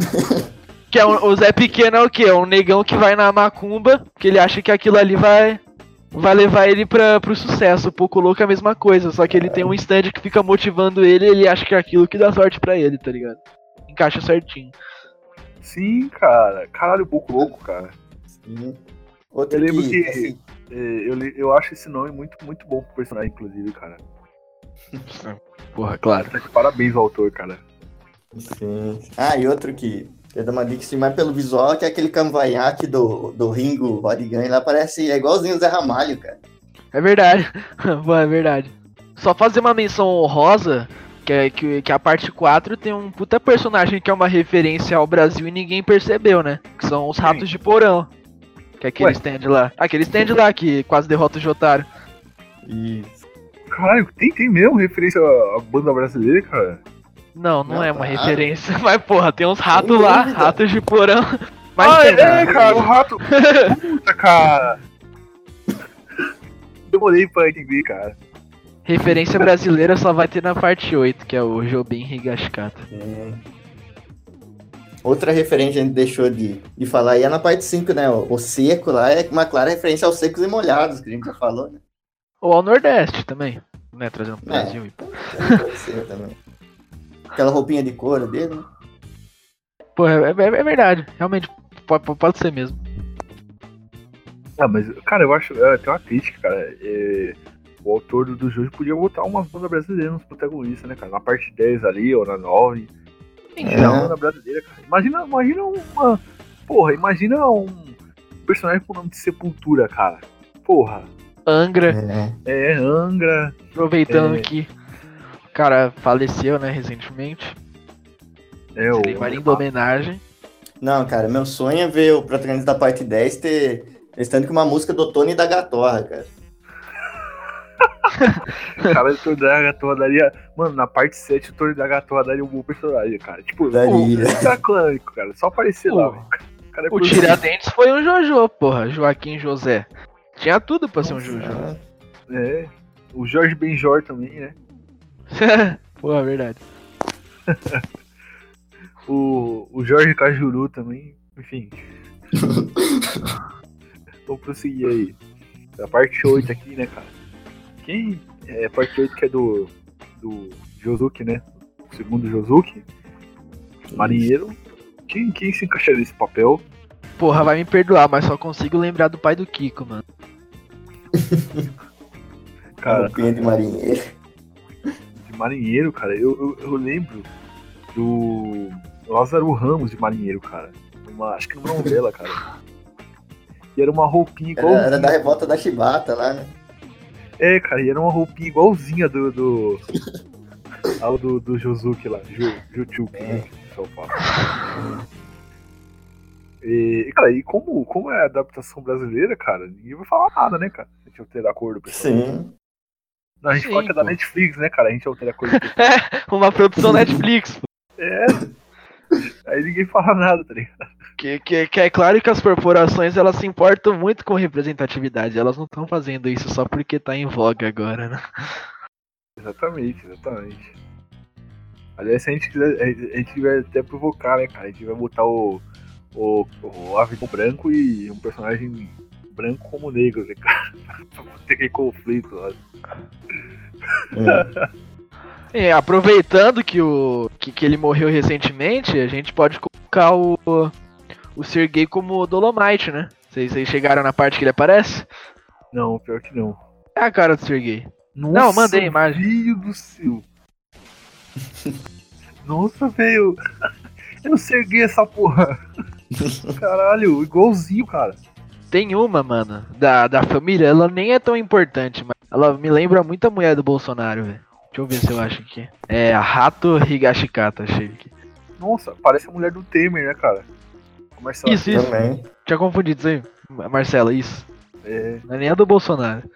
Que é um- o Zé Pequeno é o quê? É um negão que vai na macumba, que ele acha que aquilo ali vai vai levar ele pra, pro sucesso. O pouco louco é a mesma coisa, só que ele tem um stand que fica motivando ele e ele acha que é aquilo que dá sorte pra ele, tá ligado? Encaixa certinho. Sim, cara. Caralho, um pouco louco, cara. Sim. Outro Eu lembro que- assim, É, eu, eu acho esse nome muito, muito bom pro personagem, inclusive, cara. Porra, claro. Parabéns ao autor, cara. Sim. Ah, e outro que eu dou uma dica assim, mais pelo visual, que é aquele cavanhaque do, do Ringo Rodigan, lá parece é igualzinho o Zé Ramalho, cara. É verdade. É verdade. Só fazer uma menção honrosa, que, é, que, que a parte 4 tem um puta personagem que é uma referência ao Brasil e ninguém percebeu, né? Que são os ratos de porão. Que é aquele Ué. stand lá. Aquele stand lá que quase derrota o Jotaro. Isso. Caralho, tem, tem mesmo referência à banda brasileira, cara? Não, não, Não, é uma claro. referência. Mas, porra, tem uns ratos lá, dúvida. ratos de porão. Mas ah, tem, é, cara, o rato. Puta, cara. Demorei pra entender, cara. Referência brasileira só vai ter na parte 8, que é o Jobim Higashikata. É. Outra referência a gente deixou de, de falar aí é na parte 5, né? O, o seco lá é uma clara referência aos secos e molhados, que a gente já falou, né? Ou ao Nordeste também, né? Trazendo pro É. Brasil. Pode ser também. Aquela roupinha de couro dele, né? Pô, é, é- é verdade. Realmente, pode, pode ser mesmo. Ah, mas, cara, eu acho. É, tem uma crítica, cara. É, o autor do, do jogo podia botar umas bandas brasileiras nos protagonistas, né, cara? Na parte 10 ali, ou na 9. Tem É. uma banda brasileira, cara. Imagina, imagina uma. Porra, imagina um personagem com o nome de Sepultura, cara. Porra. Angra, É. É, Angra. aproveitando É. que o cara faleceu, né, recentemente. É, o. Seria uma linda homenagem. Não, cara, meu sonho é ver o protagonista da parte 10 ter. Estando com uma música do Tony da Gatorra, cara. cara do Tony da Gatorra daria. Mano, na parte 7 o Tony da Gatorra daria um bom personagem, cara. Tipo, Daria. o cara clânico, cara. Só aparecer lá, Pô, velho. O é O. Tiradentes foi um Jojo, porra. Joaquim José. Tinha tudo pra ser um Jojo. É. O Jorge Benjor também, né? porra, verdade. O, o Jorge Cajuru também. Enfim. Vamos prosseguir aí. A parte 8 aqui, né, cara? Quem. É a parte 8 que é do. Do Josuke, né? O segundo Josuke. Marinheiro. Quem, quem se encaixaria nesse papel? Porra, vai me perdoar, mas só consigo lembrar do pai do Kiko, mano. Cara, roupinha de marinheiro. Marinheiro, cara, eu, eu, eu lembro do Lázaro Ramos de marinheiro, cara. Uma, acho que numa novela, cara. E era uma roupinha igual. era da revolta da Chibata lá, né? É, cara, e era uma roupinha igualzinha do. do... ao do, do Josuke lá, Ju, Juchuki, né? que o pessoal fala. E, cara, e como, como é a adaptação brasileira, cara, ninguém vai falar nada, né, cara? A gente altera a cor do personagem. Sim. Não, a gente Sim, é da. Netflix, né, cara? A gente altera a cor do Uma produção Netflix. É. Aí ninguém fala nada, tá ligado? Que, que, que é claro que as corporações elas se importam muito com representatividade. Elas não estão fazendo isso só porque tá em voga agora, né? Exatamente, exatamente. Aliás, se a gente quiser, a gente vai até provocar, né, cara? A gente vai botar o, o, o Avião branco e um personagem branco como negro, né, cara? pra ter aquele conflito lá. É. É, aproveitando que, o, que, que ele morreu recentemente, a gente pode colocar o, o Sergei como Dolomite, né? Vocês, vocês chegaram na parte que ele aparece? Não, pior que não. É a cara do Sergei. Nossa, Não, mandei a imagem. Filho do céu. Nossa, velho. Eu não serguei essa porra. Caralho, igualzinho, cara. Tem uma, mano, da, da família, ela nem é tão importante, mas ela me lembra muito a mulher do Bolsonaro, velho. Deixa eu ver se eu acho aqui. É a Rato Higashikata, achei aqui. Nossa, parece a mulher do Temer, né, cara? Marcela Isso, isso. Também. Tinha confundido isso aí. Marcela, isso. É, Não é nem a do Bolsonaro.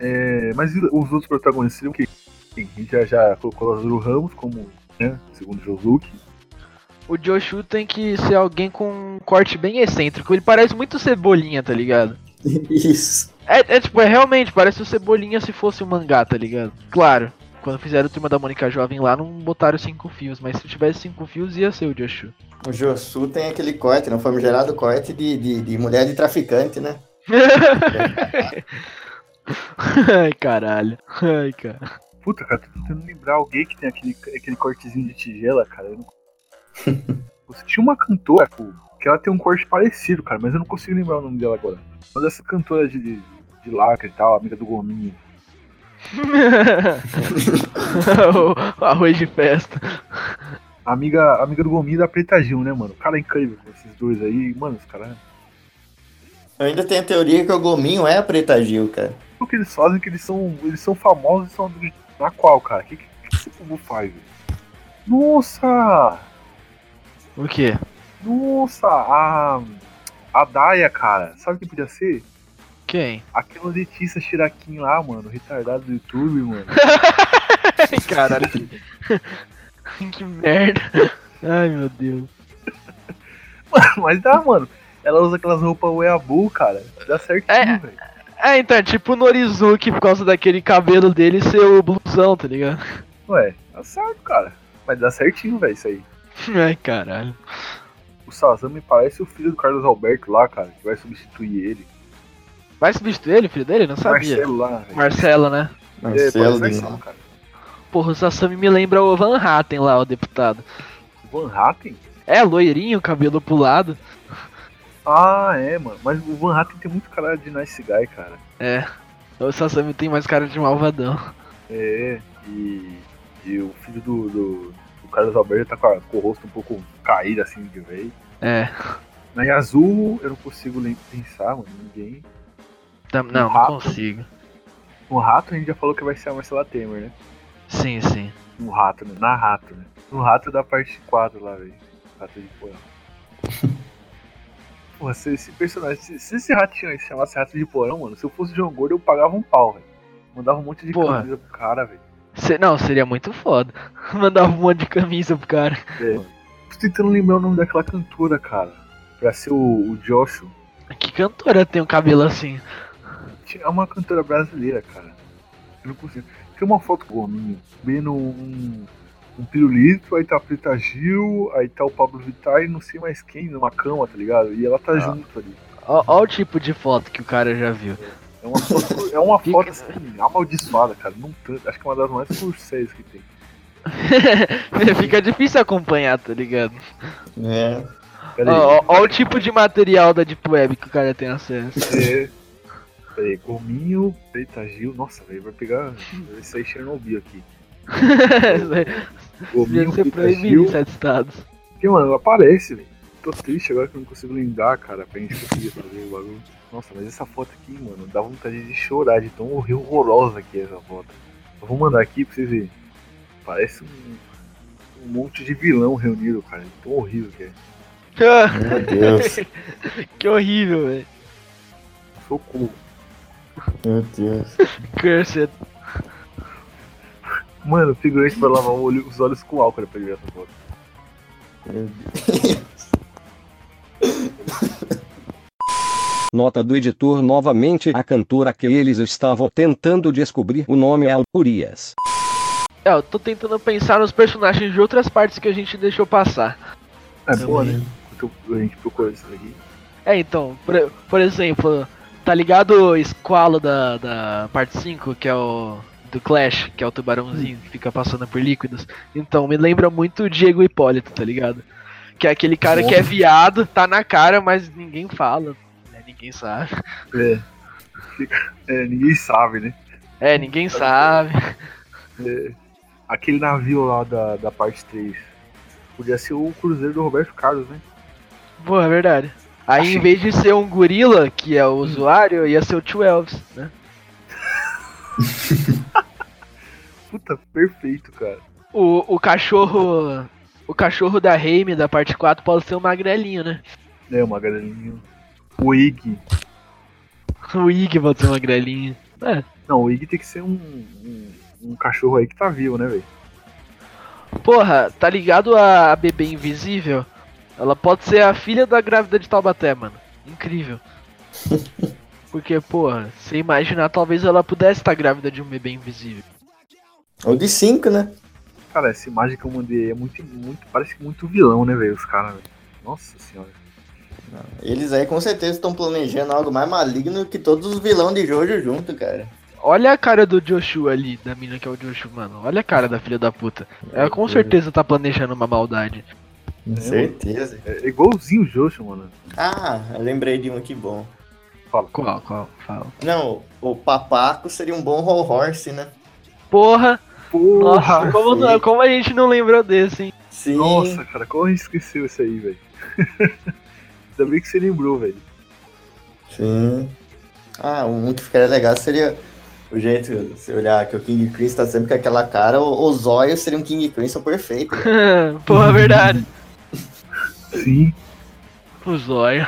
é, mas e os outros protagonistas seriam o quê? Sim, a gente já, já colocou o Lázaro Ramos como, né, segundo Josuke. O Joshu tem que ser alguém com um corte bem excêntrico. Ele parece muito Cebolinha, tá ligado? Isso. É, é tipo, é realmente, parece o Cebolinha se fosse um mangá, tá ligado? Claro, quando fizeram o Turma da Mônica Jovem lá, não botaram cinco fios, mas se tivesse cinco fios, ia ser o Joshu. O Josu tem aquele corte, não famigerado corte de, de, de mulher de traficante, né? Ai, caralho. Ai, cara. Puta, cara, tô tentando lembrar alguém que tem aquele, aquele cortezinho de tigela, cara. Eu não... Você tinha uma cantora, que ela tem um corte parecido, cara, mas eu não consigo lembrar o nome dela agora. Uma dessa cantora de, de lacre e tal, amiga do Gominho. o arroz de festa. Amiga, amiga do Gominho da Preta Gil, né, mano? O cara é incrível com esses dois aí. Mano, os caras. Eu ainda tenho a teoria que o Gominho é a Preta Gil, cara. O que eles fazem é que eles são. Eles são famosos e são. Na qual, cara? O que, que, que esse povo faz, velho? Nossa! O quê? Nossa! A. A Daya, cara. Sabe o que podia ser? Quem? Aquela Letícia Chiraquim lá, mano. Retardado do YouTube, mano. Caralho, que... que merda. Ai, meu Deus. Mas dá, mano. Ela usa aquelas roupas weeaboo, cara. Dá certinho, É. velho. É, então, é tipo o Norizuki por causa daquele cabelo dele ser o blusão, tá ligado? Ué, dá certo, cara. Mas dá certinho, velho, isso aí. Ai, caralho. O Sazam me parece o filho do Carlos Alberto lá, cara, que vai substituir ele. Vai substituir ele, filho dele? Não sabia. Marcelo lá, velho. Marcelo, né? É, Marcelo de Marcelo, cara. Porra, o Sasami me lembra o Van Hatten lá, o deputado. Van Hatten? É, loirinho, cabelo pulado. Ah, é, mano. Mas o Van Hatten tem muito cara de nice guy, cara. É. O Sasami tem mais cara de malvadão. É, e, e o filho do, do Carlos Alberto tá com, a- com o rosto um pouco caído, assim, de vez. É. Na Yazoo, eu não consigo pensar, mano, ninguém. Tam- Não, não rato. consigo. No Rato, a gente já falou que vai ser a Marcela Temer, né? Sim, sim. No Rato, né? Na Rato, né? No Rato da parte 4 lá, velho. Rato de porão. Porra, se esse personagem, se, se esse ratinho aí se chamasse Rato de Porão, mano, se eu fosse João Gordo, eu pagava um pau, velho. Mandava um monte de Porra. camisa pro cara, velho. Se- Não, seria muito foda. Mandava um monte de camisa pro cara. É. Tô tentando lembrar o nome daquela cantora, cara. Pra ser o, o Joshua. Que cantora tem um cabelo assim? É uma cantora brasileira, cara. Eu não consigo. Tem uma foto com o Gominho, vendo um, um pirulito, aí tá a Preta Gil, aí tá o Pablo Vittar e não sei mais quem numa cama, tá ligado? E ela tá junto ali. Ó o tipo de foto que o cara já viu. É uma foto, é uma foto assim, amaldiçoada, cara. Não tanto, acho que é uma das mais curséis que tem. Fica difícil acompanhar, tá ligado? É. Ó o tipo de material da Deep Web que o cara tem acesso. É. Pera aí, Gominho, Preta Gil. Nossa, velho, vai pegar. Vai sair Chernobyl aqui. Gominho, ser proibido Gil. em sete estados. Porque, mano, aparece, velho. Tô triste agora que eu não consigo lembrar, cara, pra gente conseguir fazer o bagulho. Nossa, mas essa foto aqui, mano, dá vontade de chorar de tão horrorosa que é essa foto. Eu vou mandar aqui pra vocês verem. Parece um, um monte de vilão reunido, cara. de Tão horrível que é. Meu Deus. que horrível, velho. Socorro. Meu Deus. Cursed. Mano, o figurante vai lavar olho- os olhos com álcool pra ele ver essa foto. Meu Deus. Nota do editor novamente a cantora que eles estavam tentando descobrir o nome é Urias. É, eu tô tentando pensar nos personagens de outras partes que a gente deixou passar. É boa, né? A gente procura isso aqui. É, então, por, por exemplo, tá ligado o esqualo da, da parte 5, que é o do Clash, que é o tubarãozinho que fica passando por líquidos? Então, me lembra muito o Diego Hipólito, tá ligado? Que é aquele cara que é viado, tá na cara, mas ninguém fala? Ninguém sabe. É. É, ninguém sabe, né? É, ninguém sabe. É, aquele navio lá da, da parte 3. Podia ser o cruzeiro do Roberto Carlos, né? Pô, é verdade. Aí, em vez de ser um gorila, que é o usuário, ia ser o Tio Elvis, né? Puta, perfeito, cara. O, o cachorro. O cachorro da Reime da parte 4 pode ser o magrelinho, né? É, uma galinha. O Ig. O Ig pode ser o magrelinho. É. Não, o Ig tem que ser um, um, um cachorro aí que tá vivo, né, velho? Porra, tá ligado a, bebê invisível? Ela pode ser a filha da grávida de Taubaté, mano. Incrível. Porque, porra, você imaginar, talvez ela pudesse estar grávida de um bebê invisível. Ou de 5, né? Cara, essa imagem que eu mandei é muito, muito. Parece muito vilão, né, velho? Os caras, velho. Nossa senhora. Eles aí com certeza estão planejando algo mais maligno que todos os vilões de Jojo junto, cara. Olha a cara do Joshua ali, da mina que é o Joshua, mano. Olha a cara da filha da puta. Ela com certeza tá planejando uma maldade. Com certeza. É igualzinho o Joshua, mano. Ah, eu lembrei de um aqui bom. Fala. Qual, qual? Fala. Não, o Papaco seria um bom Roll Horse, né? Porra! Nossa, Porra! como, sim. como a gente não lembrou desse, hein? Sim. Nossa, cara, como a gente esqueceu isso aí, velho? Ainda bem que você lembrou, velho. Sim. Ah, um que ficaria legal seria o jeito, se olhar que o King Crimson tá sempre com aquela cara, o, o Zóio seria um King Crimson perfeito. né? Porra, verdade. Sim. O zóio.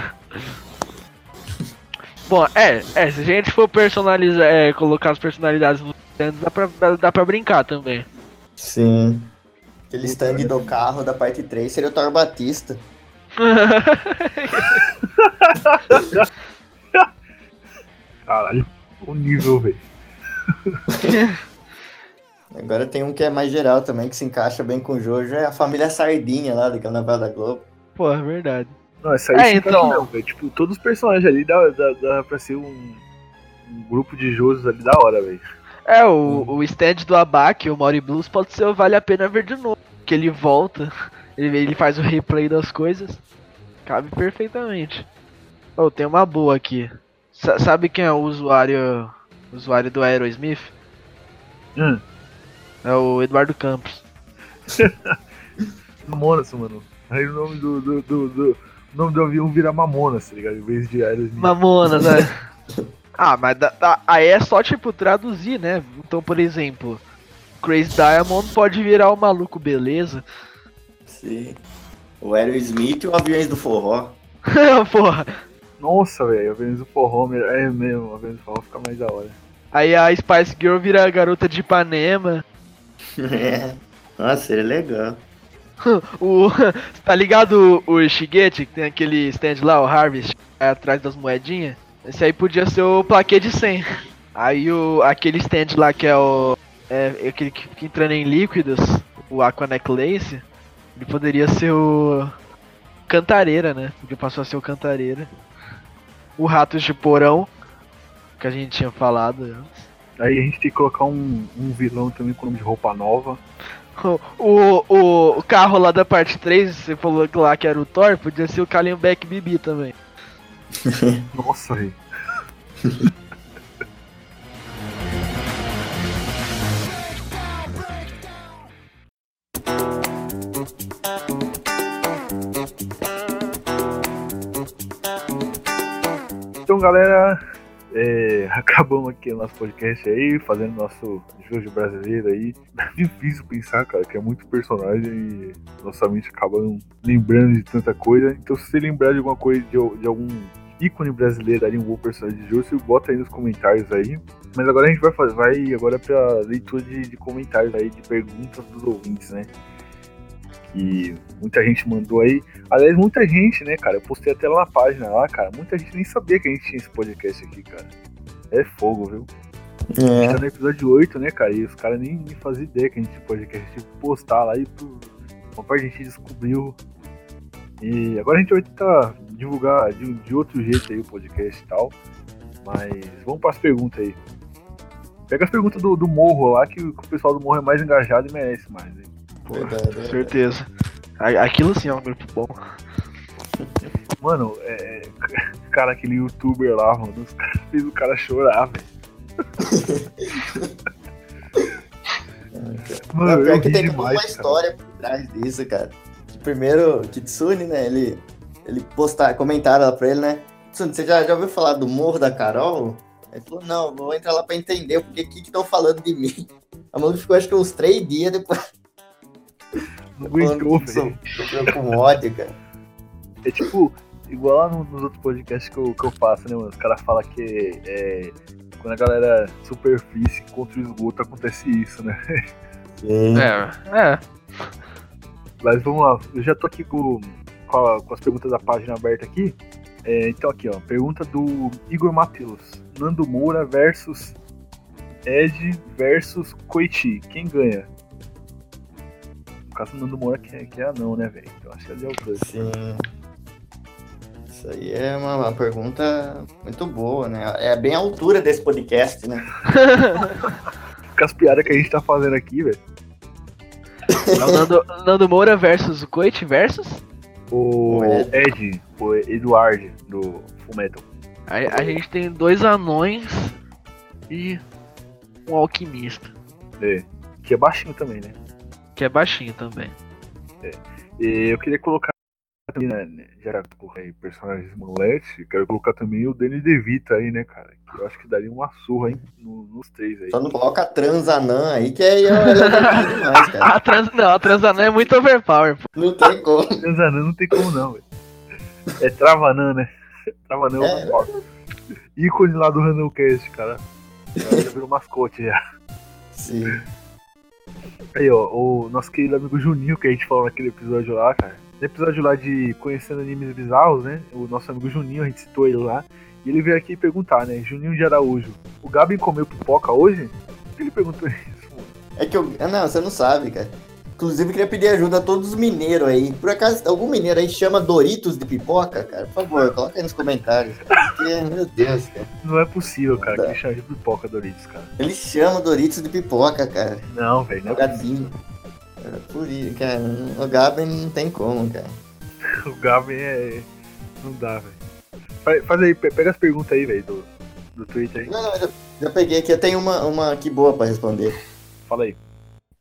Bom, é, é, se a gente for personalizar, é, colocar as personalidades nos stands, dá pra, dá, dá pra brincar também. Sim. Aquele stand do carro da parte 3 seria o Thor Batista. Caralho, o nível, velho. Agora tem um que é mais geral também, que se encaixa bem com o Jojo, é a família Sardinha lá daquela novela da Globo. Porra, verdade. Não, essa aí É, então. mesmo, velho. Tipo, todos os personagens ali dá, dá, dá pra ser um, um grupo de Josos ali da hora, velho. É, o, o stand do Abac, o Mauri Blues, pode ser o Vale a Pena Ver de novo. Que ele volta, ele, ele faz o replay das coisas. Cabe perfeitamente. Oh, tem uma boa aqui. Sa- sabe quem é o usuário, usuário do Aerosmith? Hum. É o Eduardo Campos. Mamonas, mano. Aí o nome do, do, do, do- o nome do avião vira Mamonas, tá ligado? Em vez de Aerosmith. Mamonas, né? ah, mas da- da- aí é só tipo traduzir, né? Então, por exemplo, Crazy Diamond pode virar o maluco, beleza? Sim. O Aerosmith e o Aviões do Forró. Porra. Nossa, velho, a Vênus do Forró é mesmo, a Vênus do Forró fica mais da hora. Aí a Spice Girl vira a garota de Ipanema. É. Nossa, seria legal. O, tá ligado o, o Shigechi, que tem aquele stand lá, o Harvest, é atrás das moedinhas? Esse aí podia ser o plaquê de 100. Aí o, aquele stand lá que é o. É aquele que fica entrando em líquidos, o Aqua Necklace, ele poderia ser o. Cantareira, né? Porque passou a ser o Cantareira. O Ratos de Porão, que a gente tinha falado antes. Aí a gente tem que colocar um, um vilão também com nome de roupa nova. O, o, o carro lá da parte 3, você falou que lá que era o Thor, podia ser o Kalimbeck Bibi também. Nossa, velho. Então, galera, é, acabamos aqui o nosso podcast aí, fazendo nosso jogo brasileiro aí. Difícil pensar, cara, que é muito personagem e nossa mente acaba não lembrando de tanta coisa. Então, se você lembrar de alguma coisa, de, de algum ícone brasileiro ali, um bom personagem de você bota aí nos comentários aí. Mas agora a gente vai fazer, vai agora pra leitura de, de comentários aí, de perguntas dos ouvintes, né? Que muita gente mandou aí. Aliás, muita gente, né, cara? Eu postei até lá na página lá, cara. Muita gente nem sabia que a gente tinha esse podcast aqui, cara. É fogo, viu? A gente É. tá no episódio 8, né, cara? E os caras nem, nem faziam ideia que a gente tinha podcast. Tive que postar lá e pô, uma parte a gente descobriu. E agora a gente vai tentar divulgar de, de outro jeito aí o podcast e tal. Mas vamos para as perguntas aí. Pega as perguntas do, do Morro lá, que, o- que o pessoal do Morro é mais engajado e merece mais. Hein? Verdade, Com verdade. certeza. Aquilo sim é um grupo bom. Mano, é, cara, aquele youtuber lá, mano, os caras fez o cara chorar, velho. Mano, pior que tem toda demais, uma cara. história por trás disso, cara. Primeiro, o Kitsune, né? Ele, ele postar, comentaram lá pra ele, né? Kitsune, você já, já ouviu falar do Morro da Carol? Ele falou, não, vou entrar lá pra entender porque que estão falando de mim. A mão ficou acho que uns três dias depois Não aguentou, velho. sofreu com ódio, cara. É tipo, igual lá no- nos outros podcasts que eu, que eu faço, né, mano? Os caras falam que é, quando a galera superfície contra o esgoto acontece isso, né? É, é. Mas vamos lá, eu já tô aqui com, com, a- com as perguntas da página aberta aqui. É, então aqui, ó, pergunta do Igor Matheus. Nando Moura versus Ed versus Coiti. Quem ganha? Caso do Nando Moura que é, que é anão, né, velho? Então acho que é o dois. Sim. Isso aí é uma, uma pergunta muito boa, né? É bem a altura desse podcast, né? Com as piadas que a gente tá fazendo aqui, velho. É o Nando, Nando Moura versus o Coit versus? O O Ed. Ed, o Eduard do Fullmetal. A, a gente tem dois anões e um alquimista, É, que é baixinho também, né? Que é baixinho também. E eu queria colocar também, né, já coloquei personagens moleque, quero colocar também o Danny DeVito aí, né, cara? Que eu acho que daria uma surra, hein, no- nos três aí. Só não coloca a transanã aí, que aí ela é demais, cara. A trans, não, a transanã é muito overpower, pô. Não tem como. Tanzanã não tem como não, velho. É Travanã, né? Travanã é É. o é. Ícone lá do Randomcast, cara. Já virou mascote já. Sim. Aí, ó, o nosso querido amigo Juninho, que a gente falou naquele episódio lá, cara. No episódio lá de Conhecendo Animes Bizarros, né? O nosso amigo Juninho, a gente citou ele lá. E ele veio aqui perguntar, né? Juninho de Araújo. O Gabi comeu pipoca hoje? Por que ele perguntou isso? É que eu. Ah, não, você não sabe, cara. Inclusive, queria pedir ajuda a todos os mineiros aí. Por acaso, algum mineiro aí chama Doritos de pipoca, cara? Por favor, coloca aí nos comentários. Porque, meu Deus, cara. Não é possível, cara, que Tá. ele chama de pipoca Doritos, cara. Ele chama Doritos de pipoca, cara. Não, velho, não é Salgadinho. É, Por isso, cara. O Gabi não tem como, cara. O Gabi é. Não dá, velho. Faz, aí, pe- pega as perguntas aí, velho, do, do Twitter aí. Não, não, eu já, já peguei aqui. Eu tenho uma, uma aqui boa pra responder. Fala aí.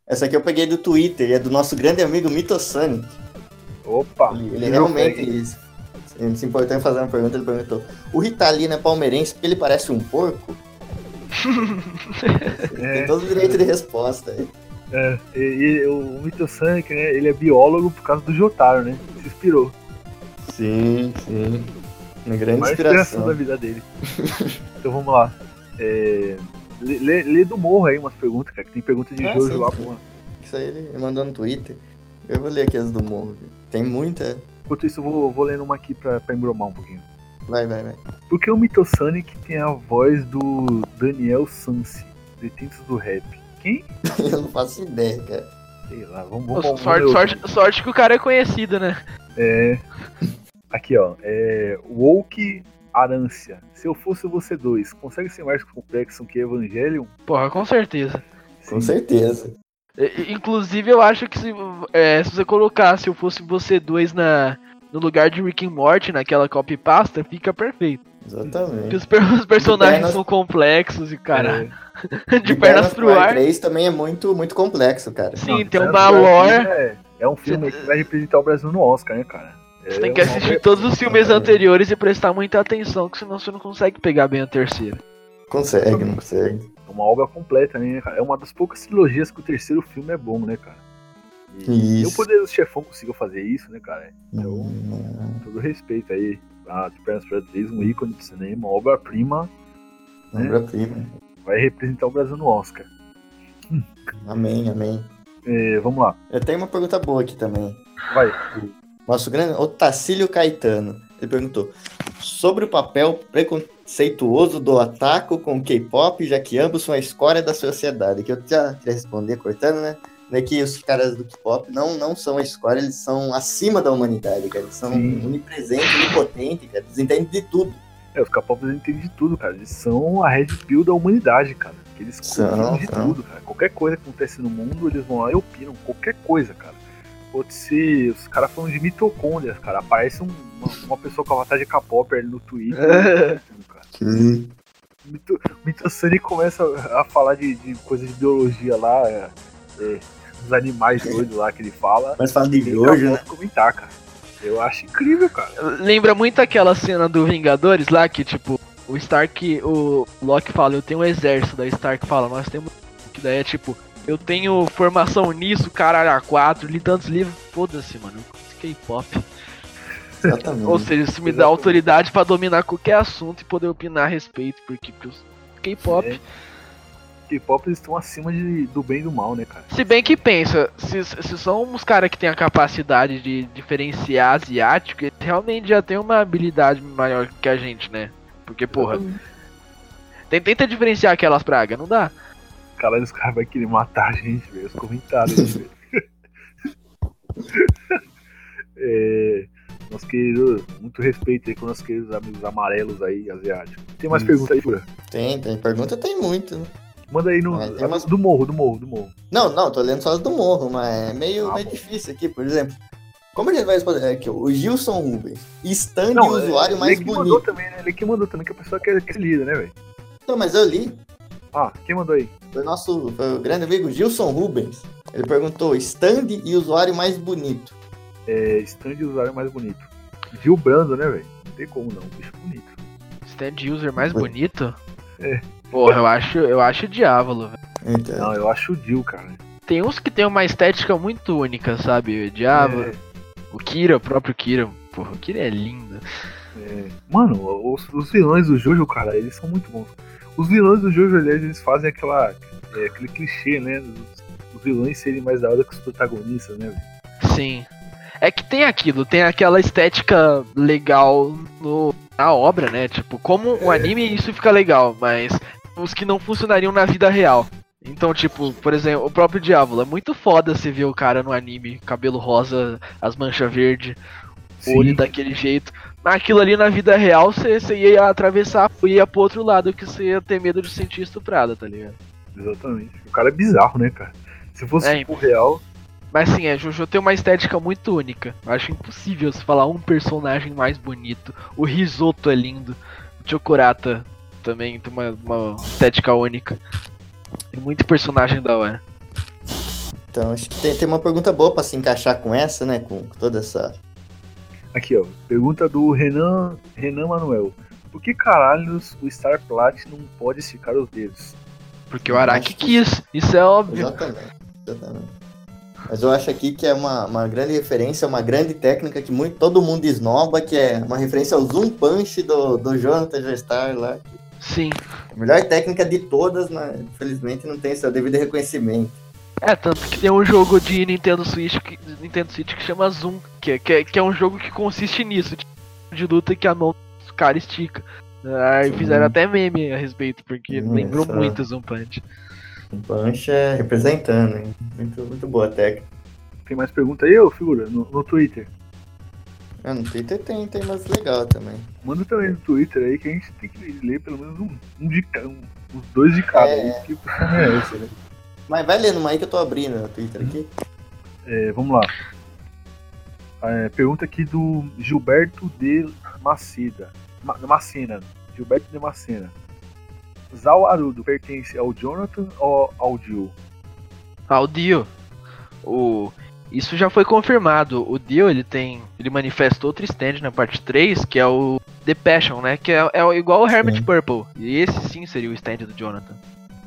Essa aqui eu peguei do Twitter. É do nosso grande amigo Mitosonic. Opa! Ele, ele realmente fake. se- se importou em fazer uma pergunta. Ele perguntou: O Ritalino é palmeirense porque ele parece um porco? Tem É, todo o direito de resposta aí. é, e, e o Mito Sonic, né? Ele é biólogo por causa do Jotaro, né? Se inspirou. Sim, sim. Uma grande maior inspiração inspiração. da vida dele. então vamos lá. É, lê, lê- do morro aí umas perguntas, cara, que tem pergunta de Ah, Jojo lá, pô. Isso aí ele mandou no Twitter. Eu vou ler aqui as do morro. Tem muita. Enquanto isso, eu vou, vou lendo uma aqui pra, pra embromar um pouquinho. Vai, vai, vai. Por que o Mitosonic tem a voz do Daniel Sansi, detentos do rap? Quem? Eu não faço ideia, cara. Sei lá, vamos, vamos, vamos sorte, sorte, sorte que o cara é conhecido, né? É. Aqui, ó. É. Woke Arância. Se eu fosse você dois, consegue ser mais complexo que Evangelion? Porra, com certeza. Com certeza. Inclusive, eu acho que se, é, se você colocasse eu fosse você dois na, no lugar de Rick and Morty, naquela copy pasta, fica perfeito. Porque Exatamente. os, per- os personagens pernas- são complexos e, cara, É, de, pernas pro ar. 3 também é muito, muito complexo, cara. Sim, Não, tem Santos uma lore. É, é um filme que vai representar o Brasil no Oscar, né, cara? Você É tem que uma assistir todos os filmes anteriores e prestar muita atenção, que senão você não consegue pegar bem a terceira. Consegue, não consegue. É uma obra completa, né, cara? É uma das poucas trilogias que o terceiro filme é bom, né, cara? E Isso. o Poder do Chefão conseguiu fazer isso, né, cara? Então, Hum, todo respeito aí a De Pernas Três, um ícone do cinema, uma obra-prima, né? Obra-prima. vai representar o Brasil no Oscar. Amém, amém. É, vamos lá, Eu tenho uma pergunta boa aqui também. vai. Nosso grande Otacílio Caetano. Ele perguntou sobre o papel preconceituoso do ataco com o K-pop, já que ambos são a escória da sociedade. Que eu já queria responder cortando, né? É que os caras do K-pop não, não são a escória, eles são acima da humanidade, cara. Eles são Sim. onipresentes, onipotentes, cara. Eles entendem de tudo. É, os K-pop entendem de tudo, cara. Eles são a red pill da humanidade, cara. Eles São, de são. tudo, cara. Qualquer coisa que acontece no mundo, eles vão lá e opinam. Qualquer coisa, cara. Pode ser. Os caras falam de mitocôndrias, cara. Aparece um- uma, uma pessoa com avatar de K-pop ali no Twitter. cara. Mito, Mito Sunny começa a falar de, de coisa de ideologia lá, é, é, dos animais doidos lá que ele fala. Mas fala de que né? comentar, cara. Eu acho incrível, cara. Lembra muito aquela cena do Vingadores lá que, tipo, o Stark, o Loki fala, eu tenho um exército, daí o Stark fala, nós temos. Que daí é tipo, eu tenho formação nisso, caralho, a 4, li tantos livros, foda-se, mano. K-pop. Exatamente. Ou seja, isso me dá autoridade pra dominar qualquer assunto e poder opinar a respeito, porque, porque os K-pop. É. K-pop eles estão acima de- do bem e do mal, né, cara? Se bem que pensa, se, se são os caras que têm a capacidade de diferenciar asiático, eles realmente já tem uma habilidade maior que a gente, né? Porque, porra. Tem, tenta diferenciar aquelas pragas, não dá. Caralho, os caras vão querer matar a gente, velho. Os comentários, velho. é, nosso querido, muito respeito aí com nossos queridos amigos amarelos aí, asiáticos. Tem mais Isso. perguntas aí, Fura? Tem, tem. Pergunta tem muito, né? Manda aí no. Umas- Do morro, do morro, do morro. Não, não, tô lendo só as do morro, mas é meio, Ah, meio difícil aqui, por exemplo. Como a gente vai responder? É aqui, ó, o Gilson Rubens. Stand Não, o usuário ele mais que mandou bonito. também, né? Ele que mandou também, que a pessoa quer, quer lida, né, velho? Não, mas eu li. Ah, quem mandou aí? Foi o nosso foi o grande amigo Gilson Rubens. Ele perguntou: stand e usuário mais bonito. É, stand usuário mais bonito. Gil Brando, né, velho? Não tem como não, bicho bonito. Stand user mais bonito? É. Porra, eu acho, eu acho Diávolo, velho. Então, Não, eu acho o Gil, cara. Tem uns que tem uma estética muito única, sabe? O Diávolo, É, o Kira, o próprio Kira. Porra, o Kira é lindo. é. Mano, os, os vilões do Jojo, cara, eles são muito bons. Os vilões do Jojo, aliás, eles fazem aquela, é, aquele clichê, né? Os, os vilões serem mais da hora que os protagonistas, né? Sim. É que tem aquilo, tem aquela estética legal no, na obra, né? Tipo, como o anime isso fica legal, mas os que não funcionariam na vida real. Então, tipo, por exemplo, o próprio Diávolo. É muito foda você ver o cara no anime, cabelo rosa, as manchas verdes, o olho daquele jeito. Mas aquilo ali na vida real, você, ia atravessar e ia pro outro lado, que você ia ter medo de sentir estuprada, tá ligado? Exatamente. O cara é bizarro, né, cara? Se fosse É, o real, Mas sim, é, Jojo tem uma estética muito única. Eu acho impossível se falar um personagem mais bonito. O Risoto é lindo. O Chokurata também tem uma, uma estética única. Tem muito personagem da hora. então acho que tem, tem uma pergunta boa pra se encaixar com essa, né? Com toda essa. Aqui, ó. Pergunta do Renan, Renan Manuel. Por que caralhos o Star Platinum pode esticar os dedos? Porque o Araki quis, isso é óbvio. Exatamente. Exatamente. Mas eu acho aqui que é uma, uma grande referência, uma grande técnica que muito, todo mundo esnoba, que é uma referência ao Zoom Punch do, do Jonathan Gestar lá. Sim. A melhor técnica de todas, mas infelizmente não tem seu devido reconhecimento. É, tanto que tem um jogo de Nintendo Switch que, Nintendo Switch que chama Zoom, que, é- que, é- que é um jogo que consiste nisso, de, de luta que a mão do cara estica. Aí Sim. fizeram até meme a respeito, porque Hum, lembrou essa- muito Zoom Punch. Zoom Punch é representando, hein? Muito, muito boa a técnica. Tem mais pergunta aí, ô figura? No, no Twitter. Ah, no Twitter tem, tem umas legal também. Manda também no Twitter aí que a gente tem que ler pelo menos um, um de cada. Um, os dois de cada. É. aí, Que é essa, né? Mas vai lendo uma aí que eu tô abrindo no Twitter aqui. É, vamos lá. É, pergunta aqui do Gilberto de Macida. Ma Macena. Gilberto de Macena. Zal Arudo pertence ao Jonathan ou ao Jill? Ah, o Dio. O... Isso já foi confirmado. O Dio, ele tem. Ele manifesta outro stand na parte 3, que é o The Passion, né? Que é, é igual o Hermit Sim. Purple. E esse sim seria o stand do Jonathan.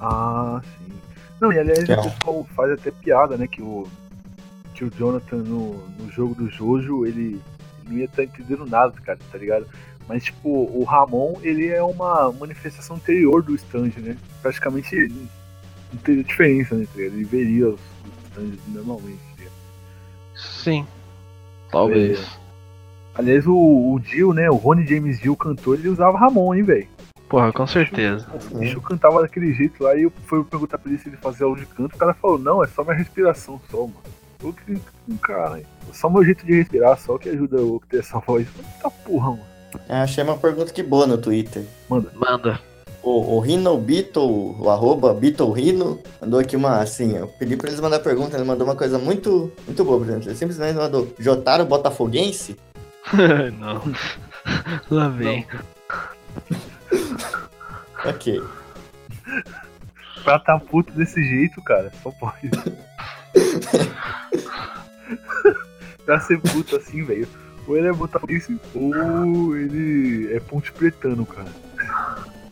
Ah, sim. Não, e aliás, é o pessoal faz até piada, né? Que o, que o Jonathan no, no jogo do Jojo, ele, não ia estar entendendo nada, cara, tá ligado? Mas, tipo, o Ramon, ele é uma manifestação anterior do stand, né? Praticamente não teria diferença, né? tá? Ele veria os, stands normalmente. tá? Sim. Talvez. Aliás, o, o Jill, né? O Ronnie James Dio, cantor, ele usava Ramon, hein, velho? Porra, com certeza. O bicho cantava daquele jeito lá e eu fui perguntar pra ele se ele fazia aula de canto. O cara falou: Não, é só minha respiração só, mano. Eu que cara, só meu jeito de respirar só que ajuda eu a ter essa voz. Tá porra, mano. Eu achei uma pergunta que boa no Twitter. Manda. Manda. O, o Rino Beetle, o arroba Beetle Rino, mandou aqui uma, assim, eu pedi pra eles mandar pergunta, ele mandou uma coisa muito, muito boa pra gente. Ele simplesmente mandou, Jotaro Botafoguense? não. Lá vem. Ok. Pra tá puto desse jeito, cara, só pode. pra ser puto assim, velho. Ou ele é botafoguense, ou ele é ponte pretano, cara.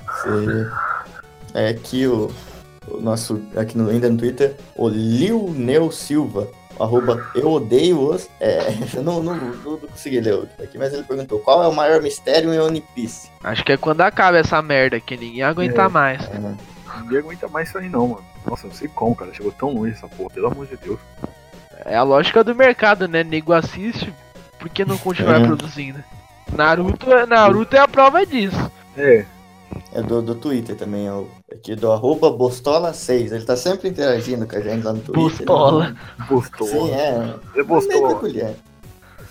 Você... É aqui o, o nosso, aqui no, ainda no Twitter, o Lil Neo Silva, arroba eu odeio os. É, eu não, não, não, não consegui ler aqui, mas ele perguntou: qual é o maior mistério em One Piece? Acho que é quando acaba essa merda que ninguém aguenta É. mais. É, Ninguém aguenta mais isso aí não, mano. Nossa, não sei como, cara. Chegou tão longe essa porra, pelo amor de Deus. É a lógica do mercado, né? Nego assiste, por que não continuar É. produzindo? Naruto, é- Naruto é a prova disso. É, é do, do Twitter também, é o, aqui do arroba Bostola6. Ele tá sempre interagindo com a gente lá no Twitter. Bostola. postou. Sim, é. É É postou. peculiar.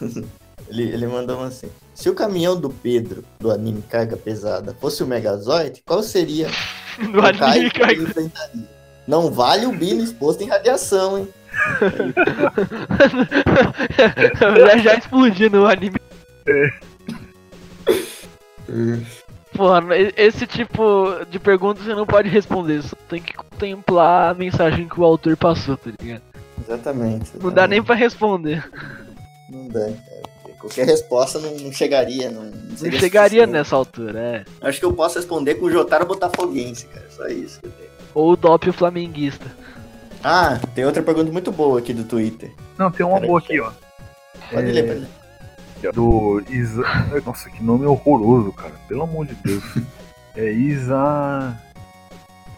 ele, ele mandou uma assim. Se o caminhão do Pedro, do anime Carga Pesada, fosse o Megazord, qual seria No o anime, ele enfrentaria? Não vale o Bino exposto em radiação, hein? já, já explodindo o anime. Porra, esse tipo de pergunta você não pode responder, só tem que contemplar a mensagem que o autor passou, tá ligado? Exatamente. Não dá nem pra responder. Não dá, cara. porque Qualquer resposta não, não chegaria. Não, Não seria chegaria nessa altura, é. Acho que eu posso responder com o Jotaro Botafoguense, cara. Só isso que eu tenho. Ou o Dop flamenguista. Ah, tem outra pergunta muito boa aqui do Twitter. Não, tem uma boa aqui, ó. Pode É. ler, pode ler. Do Isa. Nossa, que nome horroroso, cara. Pelo amor de Deus. É Isa.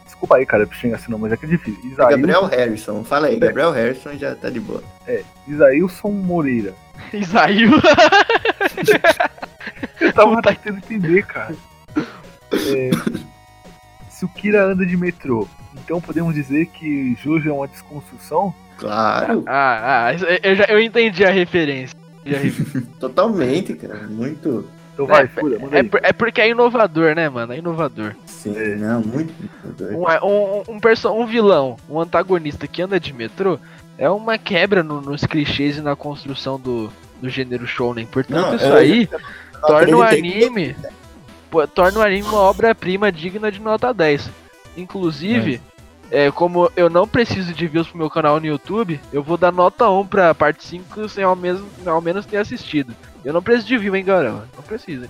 Desculpa aí, cara, pra xingar esse nome, mas é que é difícil. Isaílson, Gabriel Harrison, fala aí. Gabriel Harrison já tá de boa. Isaílson Moreira. Saiu. Eu tava tentando entender, cara. É, se o Kira anda de metrô, então podemos dizer que Jojo é uma desconstrução? Claro, Ah, ah, eu, já, eu entendi a referência. Já re- totalmente, cara. Muito. Então vai, É, fura, É, aí. por- é porque é inovador, né, mano? É inovador. Sim, É. não, muito. muito doido. Um, um, um, perso- um vilão, um antagonista que anda de metrô é uma quebra no- nos clichês e na construção do, do gênero shounen. Portanto, Não, isso eu- aí torna o anime. pô, torna o anime uma obra-prima digna de nota 10. Inclusive, é, como eu não preciso de views pro meu canal no YouTube, eu vou dar nota 1 pra parte 5 sem ao menos, ao menos ter assistido. Eu não preciso de view, hein, galera? Não precisa.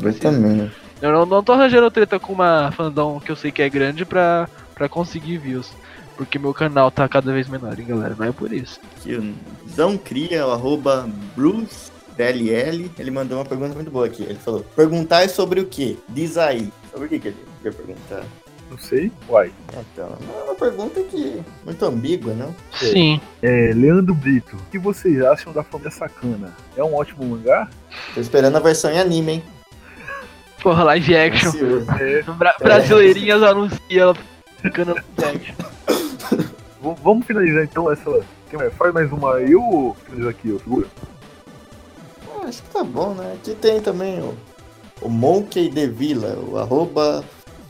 Eu também. Eu não, não tô arranjando treta com uma fandom que eu sei que é grande pra, pra conseguir views. Porque meu canal tá cada vez menor, hein, galera? Não é por isso. Aqui, o Zão Cria, o arroba Bruce DLL, ele mandou uma pergunta muito boa aqui. Ele falou: perguntar sobre o que? Diz aí. Sobre o que, que ele quer perguntar? Não sei. Uai. Então, é uma pergunta que muito ambígua, não? Sim. É, Leandro Brito, o que vocês acham da família Sacana? É um ótimo mangá? Tô esperando a versão em anime, hein? Porra, live action. Ansioso. É, Bra Brasileirinhas anuncia ela ficando live action. vamos finalizar então essa. Faz mais uma aí ou finaliza aqui, ô figura? Ah, acho que tá bom, né? Aqui tem também o, o Monkey de Villa, o arroba.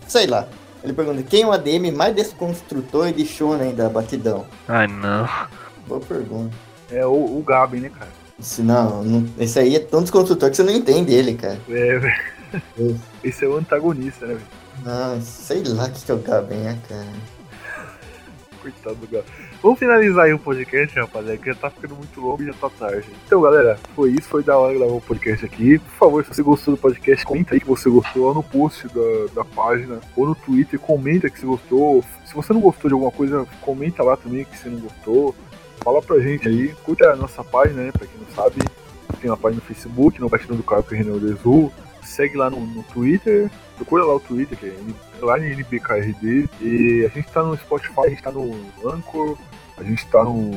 Sei lá. Ele pergunta: quem é o ADM mais desconstrutor de shonen da batidão? Ai, não. Boa pergunta. É o, o Gaben, né, cara? Se não, não- esse aí é tão desconstrutor que você não entende ele, cara. É, velho. Esse é o antagonista, né, velho? Não, sei lá o que, que é o Gaben, é, cara. Coitado do Gaben. Vamos finalizar aí o podcast, rapaziada, que já tá ficando muito longo e já tá tarde. Então, galera, foi isso, foi da hora gravar o podcast aqui. Por favor, se você gostou do podcast, comenta aí que você gostou lá no post da, da página ou no Twitter, comenta que você gostou. Se você não gostou de alguma coisa, comenta lá também que você não gostou. Fala pra gente aí, curta a nossa página, né? Pra quem não sabe, tem uma página no Facebook, no Batidão do Carro que é Renan. Segue lá no, no Twitter, procura lá o Twitter, que é lá em NBKRD. E a gente tá no Spotify, a gente tá no Anchor, a gente tá no,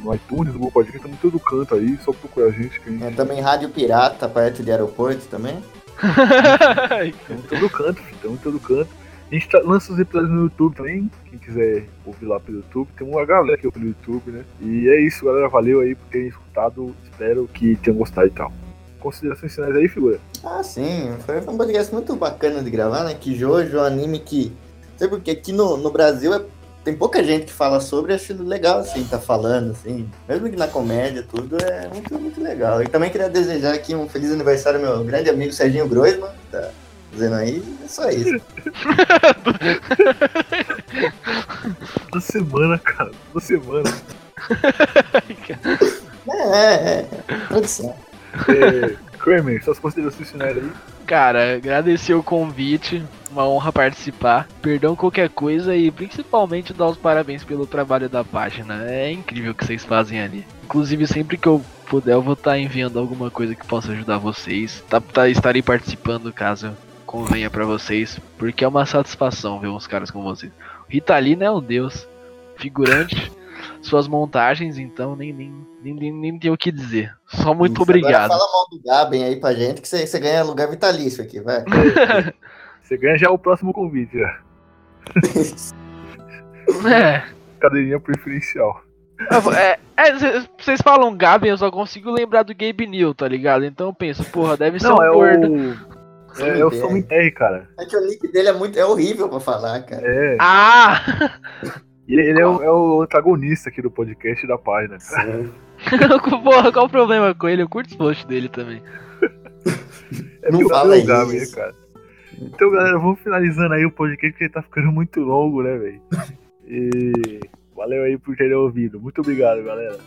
no iTunes, no Google Podcast, tá em todo canto aí, só procurar a gente que a gente É também Rádio Pirata, perto de aeroporto também. tá em todo canto, filho, tamo em todo canto. A gente tá- lança os episódios no YouTube também, quem quiser ouvir lá pelo YouTube. Tem uma galera aqui pelo YouTube, né? E é isso, galera. Valeu aí por terem escutado. Espero que tenham gostado e tal. Considerações finais aí, figura? Ah, sim, foi um podcast muito bacana de gravar, né? Que Jojo é um anime que. Não sei porque aqui no, no Brasil é- tem pouca gente que fala sobre, acho legal assim, tá falando, assim. Mesmo que na comédia, tudo é muito, muito legal. E também queria desejar aqui um feliz aniversário ao meu grande amigo Serginho Groisman, que tá dizendo aí, é só isso. Toda semana, cara. Toda semana. É, é, é. Produção. É, Kramer, suas considerações finais aí. Cara, agradecer o convite, uma honra participar. Perdão qualquer coisa e principalmente dar os parabéns pelo trabalho da página. É incrível o que vocês fazem ali. Inclusive, sempre que eu puder, eu vou estar enviando alguma coisa que possa ajudar vocês. Tá, tá- estarei participando caso convenha pra vocês, porque é uma satisfação ver uns caras como vocês. Ritalina é um deus, figurante. Suas montagens, então, nem, nem, nem, nem, nem tenho o que dizer. Só muito Isso, obrigado. Fala mal do Gaben aí pra gente, que você você ganha lugar vitalício aqui, vai. Você ganha já o próximo convite, já. É. Cadeirinha preferencial. É, é, cê- vocês falam Gaben, eu só consigo lembrar do Gabe New, tá ligado? Então eu penso, porra, deve ser Não, um é gordo. o. É, é o Som R, cara. É que o nick dele é muito é horrível pra falar, cara. É. Ah! Ele, ele é, o, é o antagonista aqui do podcast e da página. Porra, qual o problema com ele? Eu curto os posts dele também. É Não fala lugar, isso. né, cara? Então, galera, vamos finalizando aí o podcast, porque ele tá ficando muito longo, né, velho? E valeu aí por terem ouvido. Muito obrigado, galera.